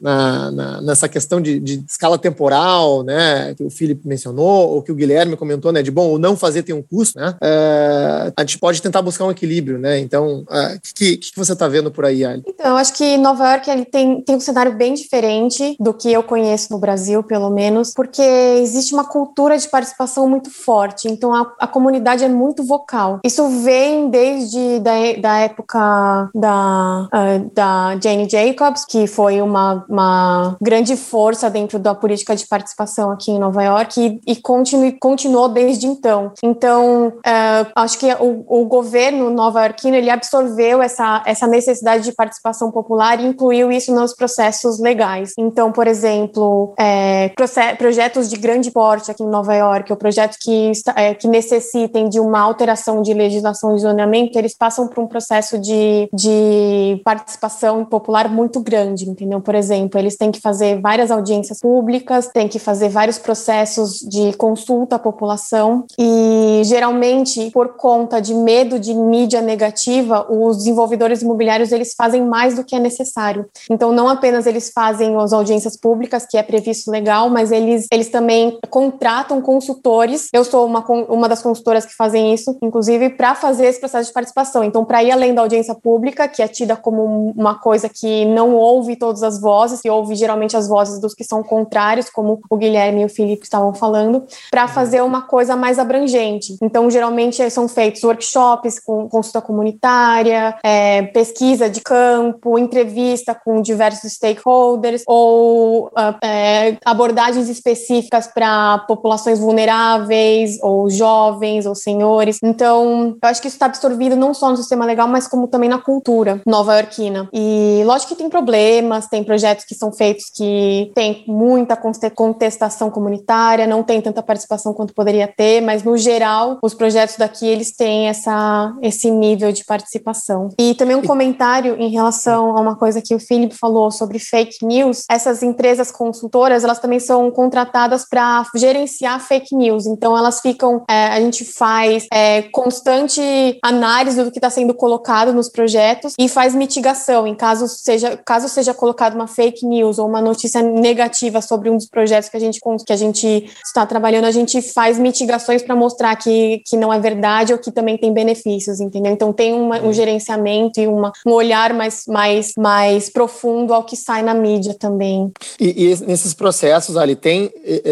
na, nessa questão de, de, escala temporal, né, que o Felipe mencionou, ou que o Guilherme comentou, né, de bom, o não fazer tem um custo, né? É, a gente pode tentar buscar um equilíbrio, né? Então, o é, que, que, você está vendo por aí, Ali? Então, eu acho que Nova York ele tem, tem um cenário bem diferente do que eu conheço no Brasil, pelo menos, porque existe uma cultura de participação muito forte, então a, a comunidade é muito vocal. Isso vem desde da, da época da, uh, da Jane Jacobs, que foi uma, uma grande força dentro da política de participação aqui em Nova York e, e continue, continuou desde então. Então, uh, acho que o, o governo nova-iorquino ele absorveu essa, essa necessidade de participação popular e incluiu isso nos processos legais. Então, por exemplo, é, projetos de grande porte aqui em Nova York, ou projetos que, é, que necessitem de uma alteração de legislação de zoneamento, eles passam por um processo de, de participação popular muito grande, entendeu? Por exemplo, eles têm que fazer várias audiências públicas, têm que fazer vários processos de consulta à população e, geralmente, por conta de medo de mídia negativa, os desenvolvedores imobiliários eles fazem mais do que é necessário. Então, não apenas eles fazem as audiências públicas, que é previsto legal, mas eles, eles também contratam consultores. Eu sou uma, uma das consultoras que fazem isso, inclusive, para fazer esse processo de participação. Então, para ir além da audiência pública, que é tida como uma coisa que não ouve todas as vozes, que ouve geralmente as vozes dos que são contrários, como o Guilherme e o Felipe estavam falando, para fazer uma coisa mais abrangente. Então, geralmente são feitos workshops com consulta comunitária, é, pesquisa de campo, entrevista com diversos stakeholders ou uh, é, abordagens específicas para populações vulneráveis ou jovens ou senhores. Então, eu acho que isso está absorvido não só no sistema legal, mas como também na cultura nova-iorquina. E lógico que tem problemas, tem projetos que são feitos que tem muita contestação comunitária, não tem tanta participação quanto poderia ter, mas no geral, os projetos daqui eles têm essa, esse nível de participação. E também um comentário em relação a uma coisa que o Felipe falou sobre fake news. Essas empresas consultoras, elas também são contratadas para gerenciar fake news. Então, elas ficam, é, a gente faz é, constante análise do que está sendo colocado nos projetos e faz mitigação em caso seja, caso seja colocado uma fake news ou uma notícia negativa sobre um dos projetos que a gente, que a gente está trabalhando, a gente faz mitigações para mostrar que, que não é verdade ou que também tem benefícios, entendeu? Então, tem uma, um gerenciamento e uma, um olhar mais, mais, mais profundo ao que sai na mídia também. E, e nesses processos, ali, tem,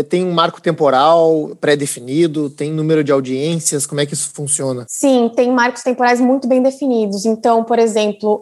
tem um marco temporal pré-definido, tem número de audiências, como é que isso funciona? Sim, tem marcos temporais muito bem definidos. Então, por exemplo,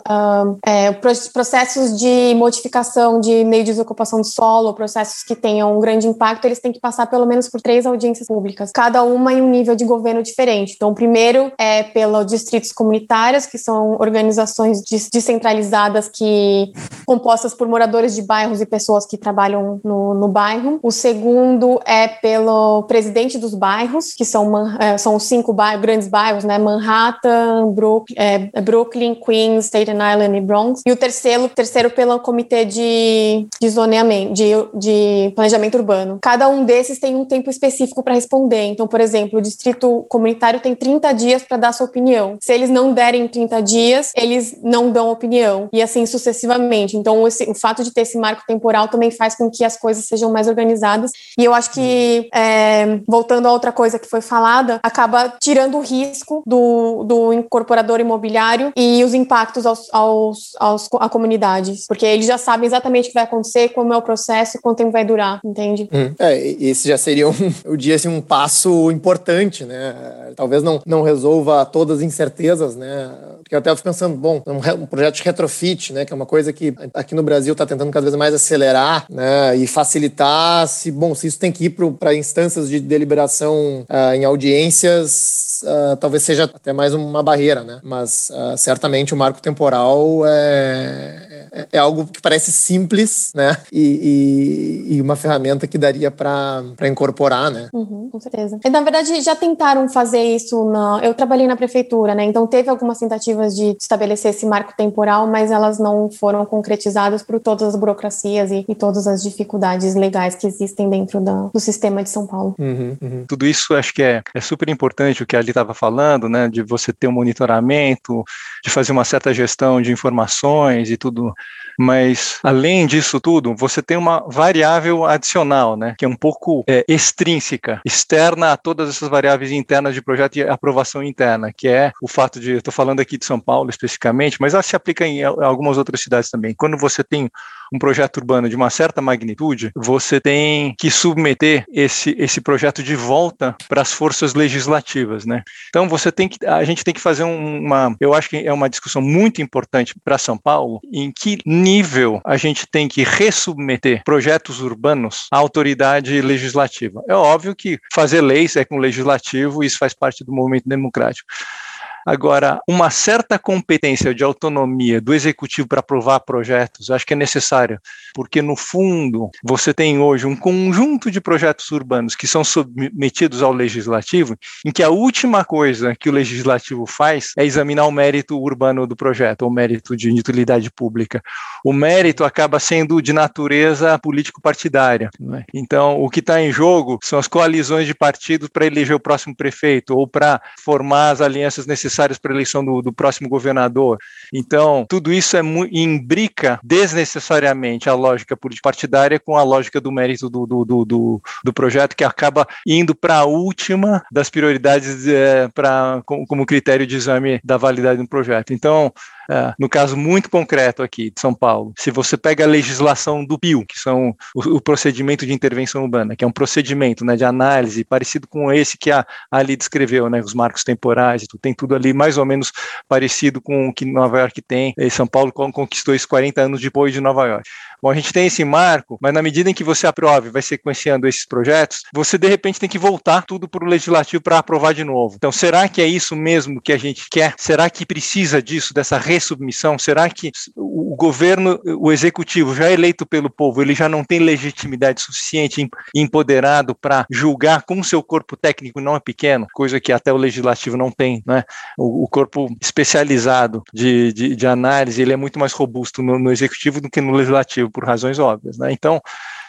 é, processos de modificação de meio de desocupação de solo, processos que tenham um grande impacto, eles têm que passar pelo menos por três audiências públicas, cada uma em um nível de governo diferente. Então, o primeiro é pelos distritos comunitários, que são organizações descentralizadas que compostas por moradores de bairros e pessoas que trabalham no, no bairro. O segundo é pelo presidente dos bairros, que são, é, são os cinco bairros, grandes bairros, né? Manhattan, Brook, é, Brooklyn, Queens, Staten Island e Bronx. E o terceiro, terceiro pelo comitê de, de zoneamento, de, de planejamento urbano. Cada um desses tem um tempo específico para responder. Então, por exemplo, o distrito comunitário tem 30 dias para dar sua opinião. Se eles não derem 30 dias, eles não dão opinião. E assim sucessivamente. Então, esse, o fato de ter esse marco temporal também faz com que as coisas sejam mais organizadas. E eu acho que, é, voltando a outra coisa que foi falada, acaba tirando o risco do, do incorporador imobiliário e os impactos aos, aos, aos, à comunidade. Porque eles já sabem exatamente o que vai acontecer, como é o processo e quanto tempo vai durar, entende? Hum. É, esse já seria um, eu diria assim, um passo importante, né? Talvez não, não resolva todas as incertezas, né? Porque eu até fico pensando, bom, um, um projeto de retrofit, né? Que é uma coisa que aqui no Brasil está tentando cada vez mais acelerar, né? E facilitar, se, bom, se isso tem que ir para instâncias de deliberação uh, em audiências, uh, talvez seja até mais uma barreira, né? Mas uh, certamente o marco temporal é, é, é, algo que parece simples, né? E, e, e uma ferramenta que daria para incorporar, né? Uhum, com certeza. E, na verdade, já tentaram fazer isso. Na... Eu trabalhei na prefeitura, né? Então teve algumas tentativas de estabelecer esse marco temporal, mas elas não foram concretizadas por todas as burocracias e, e todas as dificuldades legais que existem dentro da, do sistema de São Paulo. Uhum, uhum. Tudo isso acho que é, é super importante o que a Ali estava falando, né? De você ter um monitoramento, de fazer uma certa gestão de informações e tudo mas, além disso tudo, você tem uma variável adicional, né, que é um pouco é, extrínseca, externa a todas essas variáveis internas de projeto e aprovação interna, que é o fato de, estou falando aqui de São Paulo especificamente, mas ela se aplica em algumas outras cidades também. Quando você tem um projeto urbano de uma certa magnitude, você tem que submeter esse, esse projeto de volta para as forças legislativas, né? Então você tem que, a gente tem que fazer uma, eu acho que é uma discussão muito importante para São Paulo, em que nível a gente tem que resubmeter projetos urbanos à autoridade legislativa. É óbvio que fazer leis é com o legislativo, isso faz parte do movimento democrático. Agora, uma certa competência de autonomia do executivo para aprovar projetos, acho que é necessário, porque no fundo você tem hoje um conjunto de projetos urbanos que são submetidos ao legislativo, em que a última coisa que o legislativo faz é examinar o mérito urbano do projeto, ou mérito de utilidade pública. O mérito acaba sendo de natureza político-partidária. É? Então, o que está em jogo são as coalizões de partidos para eleger o próximo prefeito ou para formar as alianças necessárias necessários para a eleição do, do, próximo governador. Então, tudo isso é imbrica desnecessariamente a lógica político-partidária com a lógica do mérito do, do, do, do projeto, que acaba indo para a última das prioridades é, pra, como critério de exame da validade do projeto. Então, é, no caso muito concreto aqui de São Paulo, se você pega a legislação do PIU, que são o, o procedimento de intervenção urbana, que é um procedimento né, de análise parecido com esse que a Ali descreveu, né, os marcos temporais, tem tudo ali mais ou menos parecido com o que Nova York tem, e São Paulo conquistou isso 40 anos depois de Nova York. Bom, a gente tem esse marco, mas na medida em que você aprove, vai sequenciando esses projetos, você de repente tem que voltar tudo para o legislativo para aprovar de novo. Então, será que é isso mesmo que a gente quer? Será que precisa disso, dessa ressubmissão? Será que o governo, o executivo já eleito pelo povo, ele já não tem legitimidade suficiente e empoderado para julgar com seu corpo técnico não é pequeno, coisa que até o legislativo não tem, né? O, o corpo especializado de, de, de, análise, ele é muito mais robusto no, no executivo do que no legislativo por razões óbvias. Né? Então,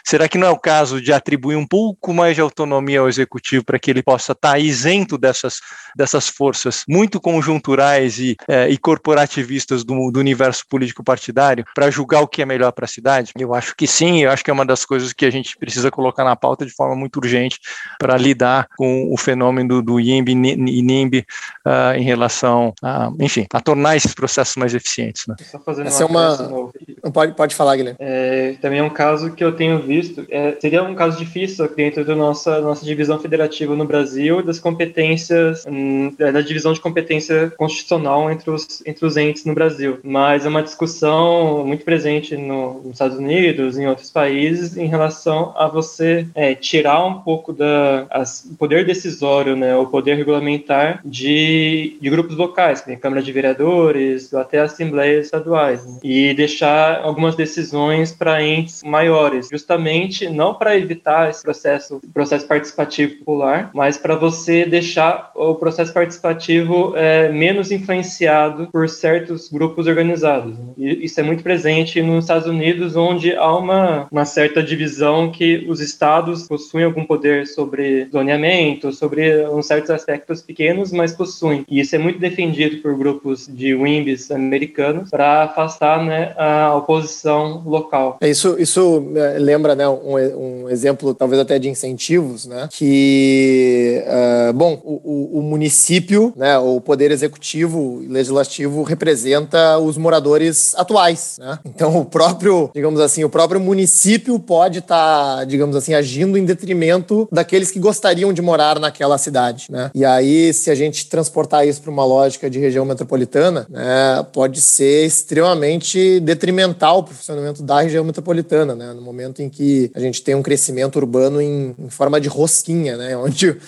Será que não é o caso de atribuir um pouco mais de autonomia ao executivo para que ele possa estar tá isento dessas, dessas forças muito conjunturais e, é, e corporativistas do, do, universo político partidário para julgar o que é melhor para a cidade? Eu acho que sim, eu acho que é uma das coisas que a gente precisa colocar na pauta de forma muito urgente para lidar com o fenômeno do, do INB e NIMB uh, em relação a, enfim, a tornar esses processos mais eficientes. Né? Só fazendo Essa uma é uma... Pode, pode falar, Guilherme. É, também é um caso que eu tenho visto é, seria um caso difícil dentro da nossa, nossa divisão federativa no Brasil, das competências, hum, é, da divisão de competência constitucional entre os, entre os entes no Brasil. Mas é uma discussão muito presente no, nos Estados Unidos, em outros países, em relação a você é, tirar um pouco da as, poder decisório, né, o poder regulamentar de, de grupos locais, como Câmara de Vereadores, até assembleias estaduais, né, e deixar algumas decisões para entes maiores, justamente não para evitar esse processo, processo participativo popular, mas para você deixar o processo participativo é, menos influenciado por certos grupos organizados. Né? E isso é muito presente nos Estados Unidos, onde há uma, uma certa divisão que os estados possuem algum poder sobre zoneamento, sobre uns certos aspectos pequenos, mas possuem. E isso é muito defendido por grupos de WIMBs americanos para afastar né, a oposição local. É isso, isso é, lembra né, um, um exemplo talvez até de incentivos, né, que, uh, bom, o, o, município, né, o poder executivo e legislativo representa os moradores atuais, né? Então o próprio, digamos assim, o próprio município pode estar, tá, digamos assim, agindo em detrimento daqueles que gostariam de morar naquela cidade, né? E aí, se a gente transportar isso para uma lógica de região metropolitana, né, pode ser extremamente detrimental para o funcionamento da região metropolitana, né? No momento em que a gente tem um crescimento urbano em, em forma de rosquinha, né? Onde uh,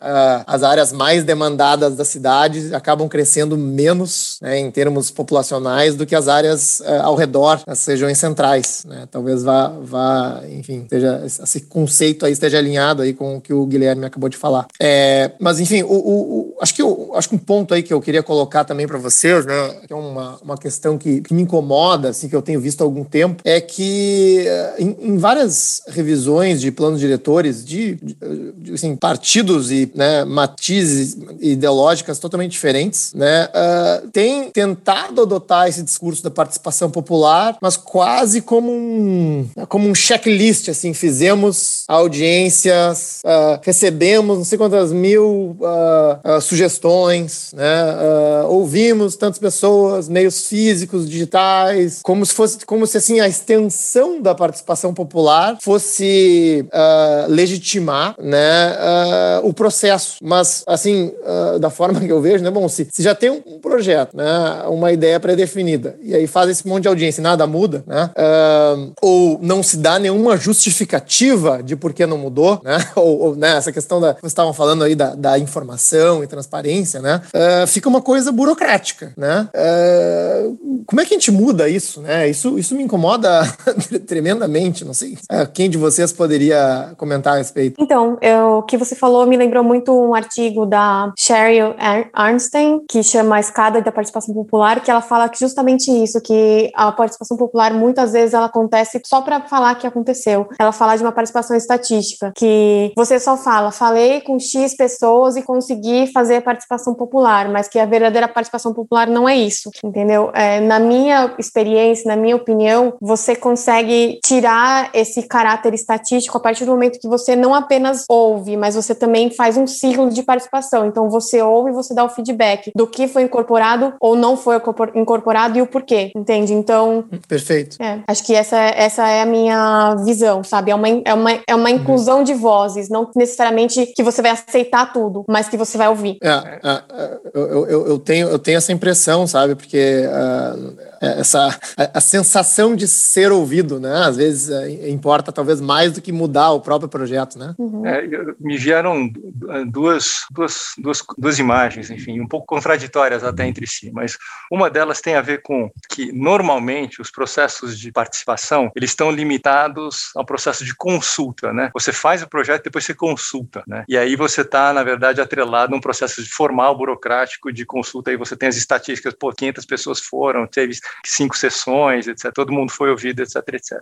as áreas mais demandadas da cidade acabam crescendo menos né, em termos populacionais do que as áreas uh, ao redor das regiões centrais, né? Talvez vá, vá enfim, seja, esse conceito aí esteja alinhado aí com o que o Guilherme acabou de falar. É, mas, enfim, o, o, o, acho, que eu, acho que um ponto aí que eu queria colocar também para vocês, né? Que é uma, uma questão que, que me incomoda, assim, que eu tenho visto há algum tempo, é que em, em várias revisões de planos diretores de, de assim, partidos e né, matizes ideológicas totalmente diferentes, né, uh, tem tentado adotar esse discurso da participação popular, mas quase como um, como um checklist, assim, fizemos audiências, uh, recebemos não sei quantas mil uh, sugestões, né? Ouvimos tantas pessoas, meios físicos, digitais, como se fosse, como se assim a extensão da participação popular fosse uh, legitimar, né, o processo. Mas assim, da forma que eu vejo, né, bom, se, se já tem um projeto, né, uma ideia pré-definida e aí faz esse monte de audiência e nada muda, né, ou não se dá nenhuma justificativa de por que não mudou, né, ou, ou né, essa questão da vocês estavam falando aí da, da informação e transparência, né? Uh, fica uma coisa burocrática, né? Uh, como é que a gente muda isso, né? Isso, isso me incomoda tremendamente, não sei. Uh, quem de vocês poderia comentar a respeito? Então, eu, o que você falou me lembrou muito um artigo da Sheryl Arnstein, que chama A Escada da Participação Popular, que ela fala que justamente isso, que a participação popular muitas vezes ela acontece só para falar que aconteceu. Ela fala de uma participação estatística, que você só fala, falei com X pessoas e consegui fazer a participação popular, mas que a verdadeira participação popular não é isso, entendeu? É, na minha experiência, na minha opinião, você consegue tirar esse caráter estatístico a partir do momento que você não apenas ouve, mas você também faz um ciclo de participação. Então você ouve e você dá o feedback do que foi incorporado ou não foi incorporado e o porquê, entende? Então. Perfeito. É, acho que essa, essa é a minha visão, sabe? É uma, é uma, é uma inclusão uhum. de vozes, não necessariamente que você vai aceitar tudo, mas que você vai ouvir. É, é, é eu, eu, eu, tenho, eu tenho essa impressão, sabe? Porque uh, essa a, a, sensação de ser ouvido, né? Às vezes uh, importa talvez mais do que mudar o próprio projeto, né? Uhum. É, me vieram duas, duas, duas, duas imagens, enfim, um pouco contraditórias até entre si, mas uma delas tem a ver com que normalmente os processos de participação eles estão limitados ao processo de consulta, né? Você faz o projeto depois você consulta, né? E aí você está, na verdade, atrelado a um processo formal, burocrático de consulta. Aí você tem as estatísticas, pô, 500 pessoas foram, teve cinco sessões, etc. Todo mundo foi ouvido, etc, etc.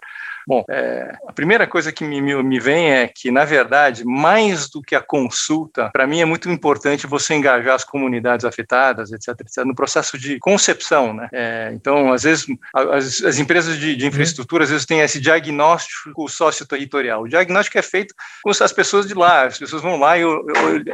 Bom, é, a primeira coisa que me, me vem é que, na verdade, mais do que a consulta, para mim é muito importante você engajar as comunidades afetadas, etc, etc, no processo de concepção, né? É, então, às vezes, as, as empresas de, de uhum. infraestrutura, às vezes, têm esse diagnóstico sócio-territorial. O diagnóstico é feito com as pessoas de lá, as pessoas vão lá e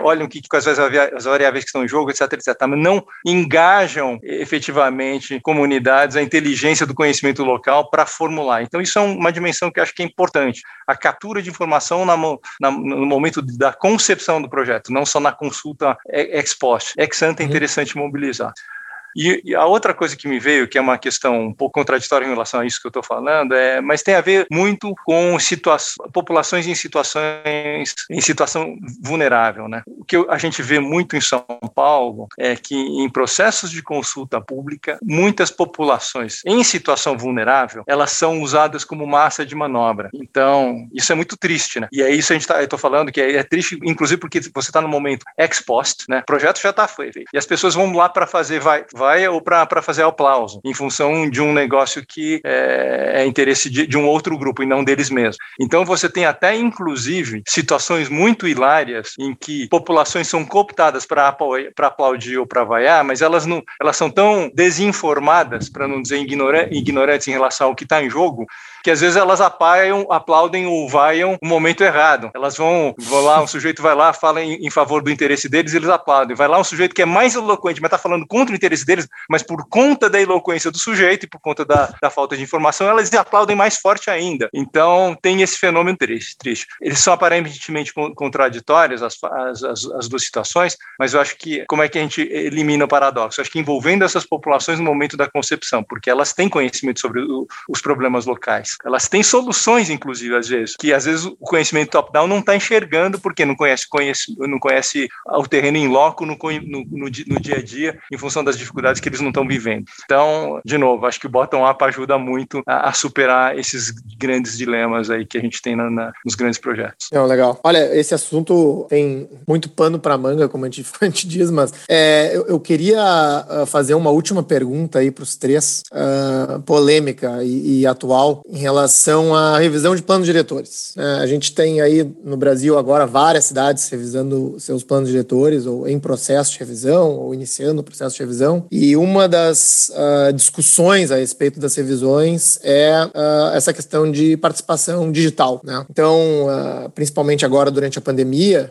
olham o que, quais as variáveis que estão em jogo, etc, etc, mas não engajam efetivamente comunidades, a inteligência do conhecimento local para formular. Então, isso é uma dimensão que acho que é importante. A captura de informação na, na, no momento da concepção do projeto, não só na consulta ex post. Ex ante é interessante mobilizar. E, e, a outra coisa que me veio, que é uma questão um pouco contraditória em relação a isso que eu estou falando, é, mas tem a ver muito com populações em situações em situação vulnerável, né? O que a gente vê muito em São Paulo é que em processos de consulta pública, muitas populações em situação vulnerável, elas são usadas como massa de manobra. Então, isso é muito triste, né? E é isso a gente tá, eu estou falando que é, é, triste, inclusive porque você está no momento ex post, né? O projeto já está feito e as pessoas vão lá para fazer vai vai ou para fazer aplauso, em função de um negócio que é, é interesse de, de, um outro grupo e não deles mesmos. Então você tem até, inclusive, situações muito hilárias em que populações são cooptadas para aplaudir ou para vaiar, mas elas não elas são tão desinformadas, para não dizer ignorantes em relação ao que está em jogo, que às vezes elas apaiam, aplaudem ou vaiam no momento errado. Elas vão, vão lá, um sujeito vai lá, fala em, em favor do interesse deles, eles aplaudem. Vai lá um sujeito que é mais eloquente, mas está falando contra o interesse deles, mas por conta da eloquência do sujeito e por conta da, da falta de informação, elas aplaudem mais forte ainda. Então, tem esse fenômeno triste. triste. Eles são aparentemente contraditórios, as, as, as, as duas situações, mas eu acho que, como é que a gente elimina o paradoxo? Eu acho que envolvendo essas populações no momento da concepção, porque elas têm conhecimento sobre o, os problemas locais. Elas têm soluções, inclusive, às vezes, que às vezes o conhecimento top-down não está enxergando porque não conhece, conhece, não conhece o terreno em loco no, no, no, no dia a dia, em função das dificuldades que eles não estão vivendo. Então, de novo, acho que o bottom-up ajuda muito a, a, superar esses grandes dilemas aí que a gente tem na, na, nos grandes projetos. Não, legal. Olha, esse assunto tem muito pano para manga, como a gente, a gente diz, mas é, eu, eu, queria ah, fazer uma última pergunta aí para os três, uh, polêmica e, e atual, em relação à revisão de planos diretores. É, a gente tem aí no Brasil agora várias cidades revisando seus planos diretores, ou em processo de revisão, ou iniciando o processo de revisão. E uma das uh, discussões a respeito das revisões é uh, essa questão de participação digital. Né? Então, uh, principalmente agora durante a pandemia,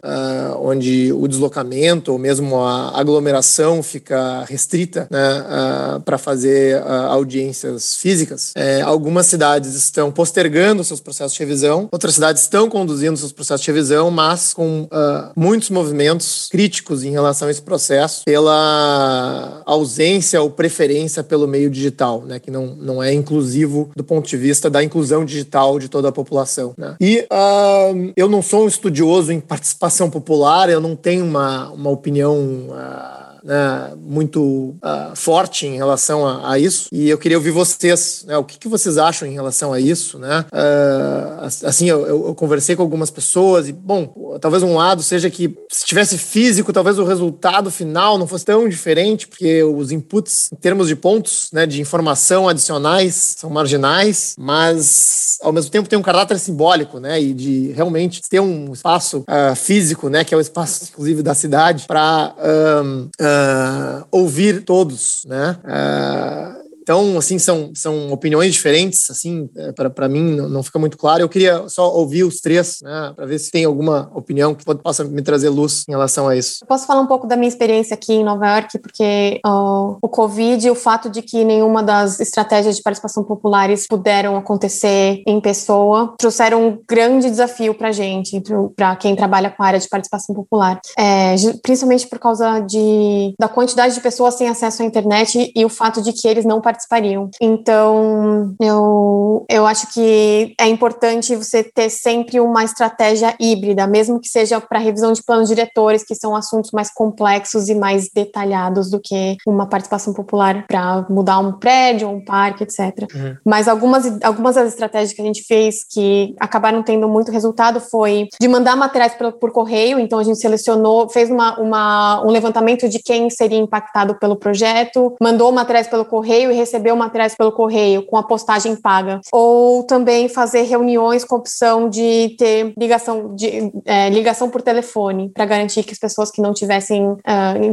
onde o deslocamento ou mesmo a aglomeração fica restrita né, para fazer audiências físicas, é, algumas cidades estão postergando seus processos de revisão, outras cidades estão conduzindo seus processos de revisão, mas com muitos movimentos críticos em relação a esse processo pela ausência ou preferência pelo meio digital, né, que não, não é inclusivo do ponto de vista da inclusão digital de toda a população. Né? E uh, eu não sou um estudioso em participação popular, eu não tenho uma, uma opinião. Uh, né, muito uh, forte em relação a, a, isso. E eu queria ouvir vocês, né, o que, que, vocês acham em relação a isso, né? Uh, assim, eu, eu, conversei com algumas pessoas e, bom, talvez um lado seja que se tivesse físico, talvez o resultado final não fosse tão diferente, porque os inputs, em termos de pontos, né, de informação adicionais, são marginais, mas ao mesmo tempo tem um caráter simbólico, né, e de realmente ter um espaço uh, físico, né, que é o espaço, inclusive, da cidade, para uh, ouvir todos, né? Uh, então, assim, são, são opiniões diferentes, assim, é, para mim não, não, fica muito claro. Eu queria só ouvir os três, né, para ver se tem alguma opinião que possa me trazer luz em relação a isso. posso falar um pouco da minha experiência aqui em Nova York, porque uh, o Covid e o fato de que nenhuma das estratégias de participação populares puderam acontecer em pessoa trouxeram um grande desafio para gente, para quem trabalha com a área de participação popular, é, principalmente por causa de, da quantidade de pessoas sem acesso à internet e o fato de que eles não participaram participariam. Então, eu, eu acho que é importante você ter sempre uma estratégia híbrida, mesmo que seja para revisão de planos diretores, que são assuntos mais complexos e mais detalhados do que uma participação popular para mudar um prédio, um parque, etc. Uhum. Mas algumas, algumas das estratégias que a gente fez que acabaram tendo muito resultado foi de mandar materiais por, por correio, então a gente selecionou, fez uma, uma, um levantamento de quem seria impactado pelo projeto, mandou materiais pelo correio e recebeu materiais pelo correio com a postagem paga, ou também fazer reuniões com opção de ter ligação, de, é, ligação por telefone para garantir que as pessoas que não tivessem uh,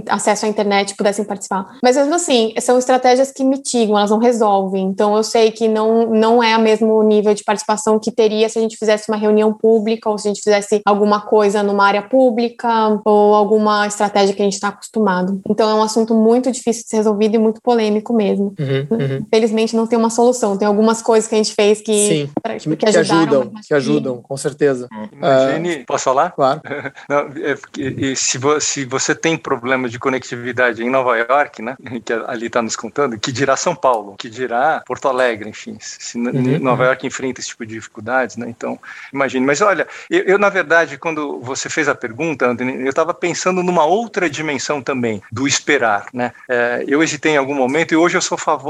acesso à internet pudessem participar. Mas mesmo assim, são estratégias que mitigam, elas não resolvem. Então eu sei que não, não é o mesmo nível de participação que teria se a gente fizesse uma reunião pública ou se a gente fizesse alguma coisa numa área pública ou alguma estratégia que a gente está acostumado. Então é um assunto muito difícil de ser resolvido e muito polêmico mesmo. Uhum. Uhum. Felizmente não tem uma solução. Tem algumas coisas que a gente fez que, Sim, pra, que, que, ajudam, que ajudam, com certeza. Hum, imagine, uh, posso falar? Claro. não, é, se, vo, se você tem problema de conectividade em Nova York, né, que ali está nos contando, que dirá São Paulo, que dirá Porto Alegre, enfim, se uhum, Nova. York enfrenta esse tipo de dificuldades, né, então imagine. Mas olha, eu, eu na verdade, quando você fez a pergunta, Anthony, eu estava pensando numa outra dimensão também, do esperar, né, é, eu hesitei em algum momento e hoje eu sou favor,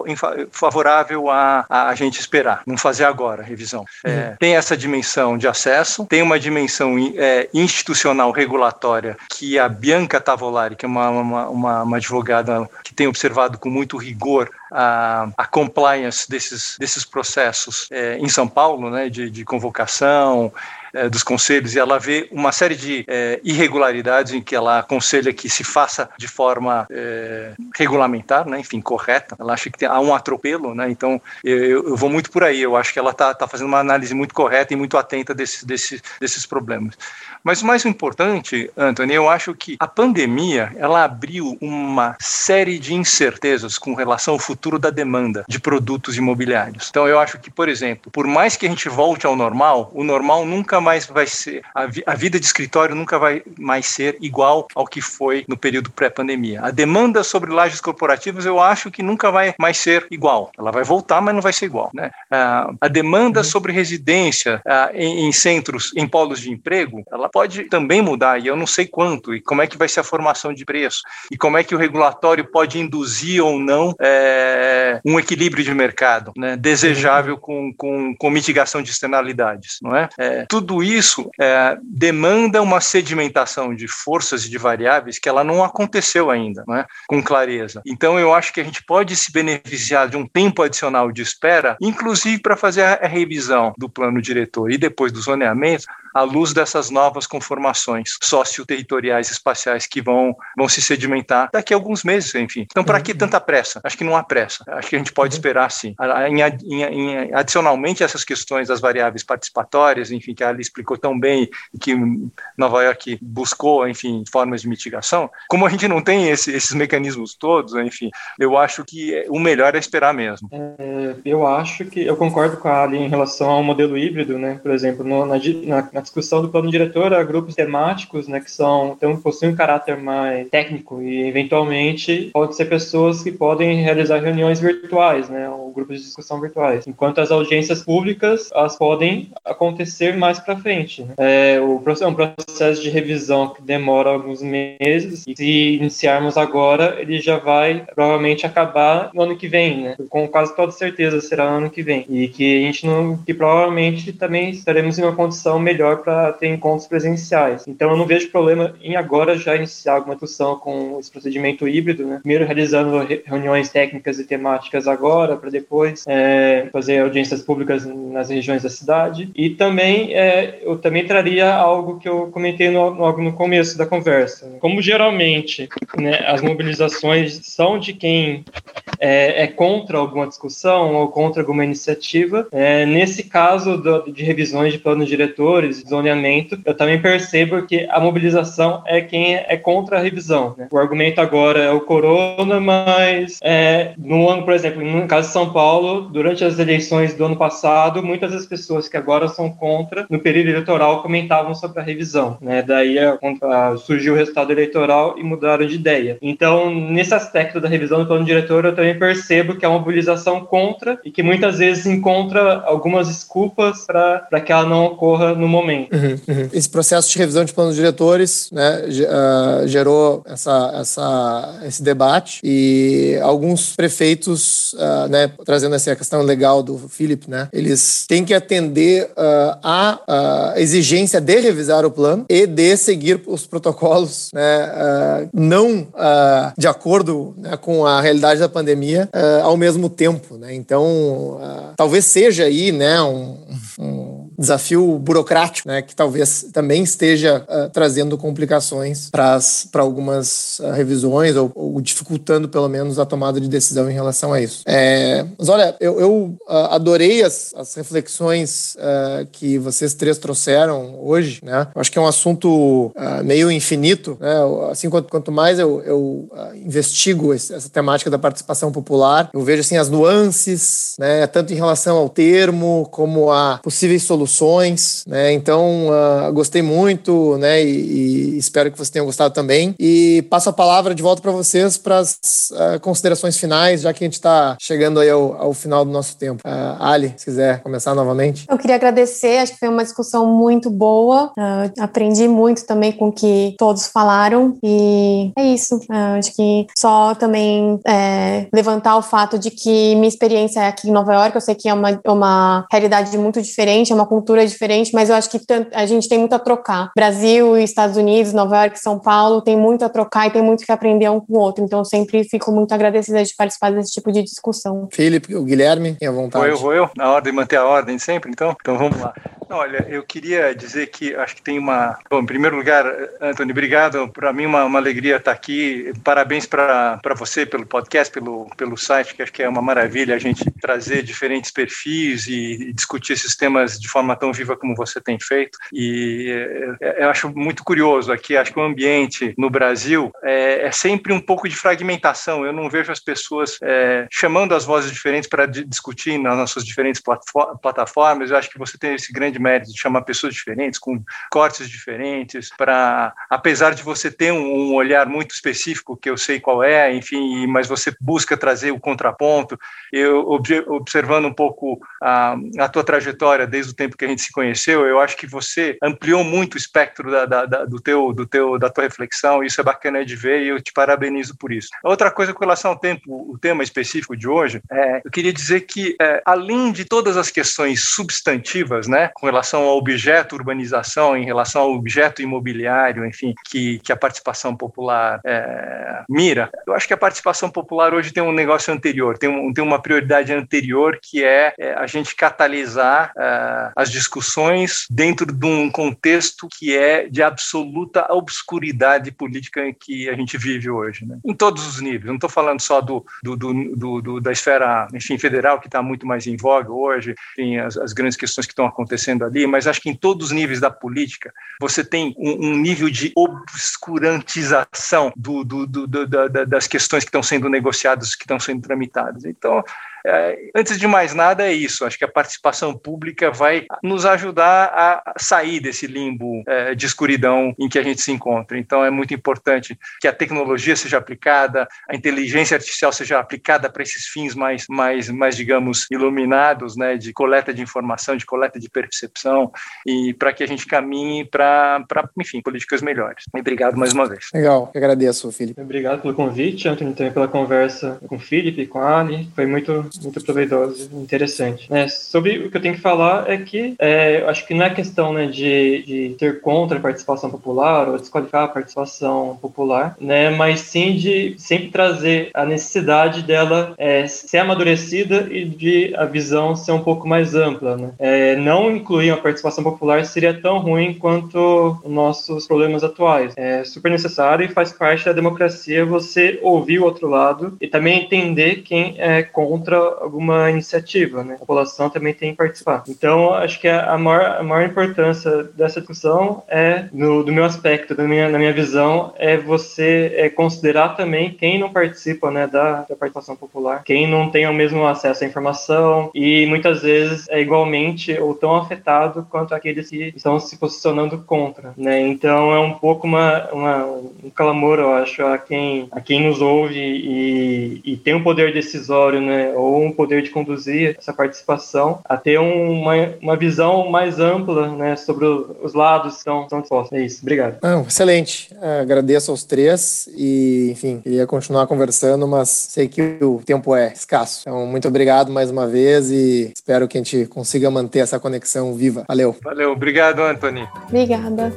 favorável a, a, gente esperar, não fazer agora a revisão. É, uhum. Tem essa dimensão de acesso, tem uma dimensão é, institucional regulatória que a Bianca Tavolari, que é uma, uma, uma, uma advogada que tem observado com muito rigor a, a compliance desses, desses processos é, em São Paulo, né, de, de convocação, é, dos conselhos e ela vê uma série de é, irregularidades em que ela aconselha que se faça de forma é, regulamentar, né, enfim, correta. Ela acha que tem, há um atropelo, né, então eu, eu, vou muito por aí. Eu acho que ela está tá fazendo uma análise muito correta e muito atenta desse, desse, desses problemas. Mas o mais importante, Anthony, eu acho que a pandemia ela abriu uma série de incertezas com relação ao futuro da demanda de produtos imobiliários. Então eu acho que, por exemplo, por mais que a gente volte ao normal, o normal nunca mais vai ser a, vi a vida de escritório nunca vai mais ser igual ao que foi no período pré-pandemia. A demanda sobre lajes corporativas eu acho que nunca vai mais ser igual. Ela vai voltar, mas não vai ser igual, né? Uh, a demanda uhum. sobre residência uh, em, em centros, em polos de emprego, ela pode também mudar, e eu não sei quanto, e como é que vai ser a formação de preço, e como é que o regulatório pode induzir ou não é, um equilíbrio de mercado né, desejável uhum. com, com, com, mitigação de externalidades. Não é? é tudo isso é, demanda uma sedimentação de forças e de variáveis que ela não aconteceu ainda não é? com clareza. Então, eu acho que a gente pode se beneficiar de um tempo adicional de espera, inclusive para fazer a revisão do plano diretor e depois do zoneamento, à luz dessas novas conformações socioterritoriais espaciais que vão, vão se sedimentar daqui a alguns meses, enfim. Então, para que uhum. tanta pressa? Acho que não há pressa. Acho que a gente pode uhum. esperar, sim. Em, em, em, adicionalmente, essas questões das variáveis participatórias, enfim, que a Ali explicou tão bem que Nova York buscou, enfim, formas de mitigação, como a gente não tem esse, esses mecanismos todos, enfim, eu acho que o melhor é esperar mesmo. É, eu acho que eu concordo com a Ali em relação ao modelo híbrido, né? Por exemplo, no, na, na, discussão do plano diretor há grupos temáticos, né, que são então possuem um caráter mais técnico e eventualmente pode ser pessoas que podem realizar reuniões virtuais, né, ou grupos de discussão virtuais. Enquanto as audiências públicas elas podem acontecer mais para frente. Né? É, o é um processo de revisão que demora alguns meses e se iniciarmos agora ele já vai provavelmente acabar no ano que vem, né? Com quase toda certeza será no ano que vem e que a gente não, que provavelmente também estaremos em uma condição melhor para ter encontros presenciais. Então eu não vejo problema em agora já iniciar alguma discussão com esse procedimento híbrido, né? Primeiro realizando reuniões técnicas e temáticas agora, para depois é, fazer audiências públicas nas regiões da cidade. E também é, eu também traria algo que eu comentei no, logo no começo da conversa. Né? Como geralmente né, as mobilizações são de quem é, é, contra alguma discussão ou contra alguma iniciativa, é, nesse caso do, de revisões de planos diretores zoneamento, eu também percebo que a mobilização é quem é contra a revisão. Né? O argumento agora é o corona, mas é, no ano, por exemplo, no caso de São Paulo, durante as eleições do ano passado, muitas das pessoas que agora são contra, no período eleitoral, comentavam sobre a revisão. Né? Daí a, a, surgiu o resultado eleitoral e mudaram de ideia. Então, nesse aspecto da revisão do plano diretor, eu também percebo que é uma mobilização contra e que muitas vezes encontra algumas desculpas para que ela não ocorra no momento. Uhum, uhum. Esse processo de revisão de planos diretores né, uh, gerou essa, essa, esse debate e alguns prefeitos, uh, né, trazendo essa questão legal do Philip, né, eles têm que atender uh, à exigência de revisar o plano e de seguir os protocolos né, não de acordo né, com a realidade da pandemia ao mesmo tempo. Né? Então, talvez seja aí né, um, um desafio burocrático, né, que talvez também esteja uh, trazendo complicações para algumas uh, revisões ou, ou, dificultando pelo menos a tomada de decisão em relação a isso. É, mas olha, eu, eu uh, adorei as, as reflexões que vocês três trouxeram hoje, né? Eu acho que é um assunto meio infinito, né? Assim, quanto, quanto mais eu, eu investigo esse, essa temática da participação popular, eu vejo assim as nuances, né? Tanto em relação ao termo como a possíveis soluções soluções, né? Então, uh, gostei muito, né? E, e, espero que vocês tenham gostado também. E passo a palavra de volta para vocês para as uh, considerações finais, já que a gente está chegando aí ao, ao, final do nosso tempo. Uh, Ali, se quiser começar novamente. Eu queria agradecer, acho que foi uma discussão muito boa. aprendi muito também com o que todos falaram e é isso. acho que só também é, levantar o fato de que minha experiência é aqui em Nova York, eu sei que é uma, uma realidade muito diferente, é uma cultura diferente, mas eu acho que a gente tem muito a trocar. Brasil, Estados Unidos, Nova York, São Paulo, tem muito a trocar e tem muito que aprender um com o outro. Então, eu sempre fico muito agradecida de participar desse tipo de discussão. Felipe, o Guilherme, tenha vontade. Vou eu, vou eu, na ordem, manter a ordem sempre, então? Então, vamos lá. Olha, eu queria dizer que acho que tem uma. Bom, em primeiro lugar, Antônio, obrigado. Para mim, uma, uma alegria estar aqui. Parabéns para você pelo podcast, pelo, pelo site, que acho que é uma maravilha a gente trazer diferentes perfis e, e discutir esses temas de forma tão viva como você tem feito. E é, eu acho muito curioso aqui. Acho que o ambiente no Brasil é, é sempre um pouco de fragmentação. Eu não vejo as pessoas é, chamando as vozes diferentes para discutir nas nossas diferentes plataformas. Eu acho que você tem esse grande mérito de chamar pessoas diferentes, com cortes diferentes, para, apesar de você ter um, um, olhar muito específico, que eu sei qual é, enfim, mas você busca trazer o contraponto. Eu, observando um pouco a, a tua trajetória desde o tempo que a gente se conheceu, eu acho que você ampliou muito o espectro da, da, da, do teu, do teu, da tua reflexão, isso é bacana de ver e eu te parabenizo por isso. Outra coisa com relação ao tempo, o tema específico de hoje, é, eu queria dizer que, é, além de todas as questões substantivas, né, com relação ao objeto urbanização, em relação ao objeto imobiliário, enfim, que, que a participação popular é, mira, eu acho que a participação popular hoje tem um negócio anterior, tem, um, tem uma prioridade anterior que é, é a gente catalisar é, as discussões dentro de um contexto que é de absoluta obscuridade política que a gente vive hoje, né? em todos os níveis. Não estou falando só do, do, do, do, da esfera enfim, federal, que está muito mais em voga hoje, tem as, as, grandes questões que estão acontecendo ali, mas acho que em todos os níveis da política você tem um, um nível de obscurantização do, da, das questões que estão sendo negociadas, que estão sendo tramitadas. Então, antes de mais nada, é isso. Acho que a participação pública vai nos ajudar a sair desse limbo é, de escuridão em que a gente se encontra. Então, é muito importante que a tecnologia seja aplicada, a inteligência artificial seja aplicada para esses fins mais, mais, mais, digamos, iluminados, né, de coleta de informação, de coleta de percepção, e para que a gente caminhe para, enfim, políticas melhores. Obrigado mais uma vez. Legal, eu agradeço, Felipe. Obrigado pelo convite, Antônio, também pela conversa com o Felipe, com a Ali. Foi muito muito proveitoso interessante. É, sobre o que eu tenho que falar é que é, acho que não é questão né, de, de ter contra a participação popular ou desqualificar a participação popular, né, mas sim de sempre trazer a necessidade dela é, ser amadurecida e de a visão ser um pouco mais ampla. Né? É, não incluir a participação popular seria tão ruim quanto os nossos problemas atuais. É super necessário e faz parte da democracia você ouvir o outro lado e também entender quem é contra alguma iniciativa, né? A população também tem que participar. Então, acho que a maior, a maior importância dessa discussão é, no, do meu aspecto, da minha, na minha visão, é você é, considerar também quem não participa, né, da, da participação popular, quem não tem o mesmo acesso à informação e muitas vezes é igualmente ou tão afetado quanto aqueles que estão se posicionando contra, né? Então, é um pouco uma, uma um clamor, eu acho, a quem, a quem nos ouve e, e tem um poder decisório, né, ou um poder de conduzir essa participação a ter uma, uma visão mais ampla né, sobre os lados que estão, estão dispostos. É isso, obrigado. Ah, excelente, agradeço aos três e, enfim, queria continuar conversando, mas sei que o tempo é escasso. Então, muito obrigado mais uma vez e espero que a gente consiga manter essa conexão viva. Valeu. Valeu, obrigado, Anthony. Obrigada.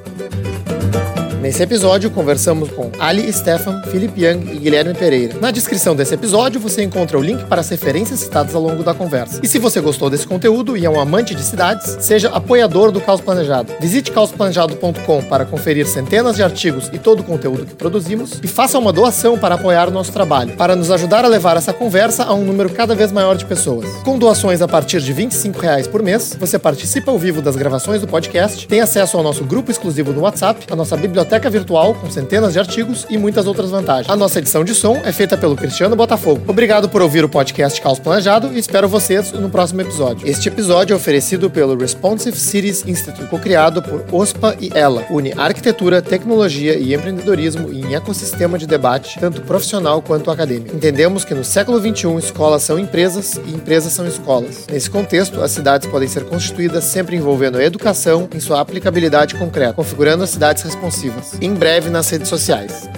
Nesse episódio, conversamos com Ali Stefan, Felipe Young e Guilherme Pereira. Na descrição desse episódio, você encontra o link para as referências citadas ao longo da conversa. E se você gostou desse conteúdo e é um amante de cidades, seja apoiador do Caos Planejado. Visite caosplanejado.com para conferir centenas de artigos e todo o conteúdo que produzimos e faça uma doação para apoiar o nosso trabalho, para nos ajudar a levar essa conversa a um número cada vez maior de pessoas. Com doações a partir de 25 reais por mês, você participa ao vivo das gravações do podcast, tem acesso ao nosso grupo exclusivo no WhatsApp, a nossa biblioteca biblioteca virtual com centenas de artigos e muitas outras vantagens. A nossa edição de som é feita pelo Cristiano Botafogo. Obrigado por ouvir o podcast Caos Planejado e espero vocês no próximo episódio. Este episódio é oferecido pelo Responsive Cities Institute, co-criado por OSPA e ela. Une arquitetura, tecnologia e empreendedorismo em ecossistema de debate, tanto profissional quanto acadêmico. Entendemos que no século XXI escolas são empresas e empresas são escolas. Nesse contexto, as cidades podem ser constituídas sempre envolvendo a educação em sua aplicabilidade concreta, configurando as cidades responsivas em breve nas redes sociais.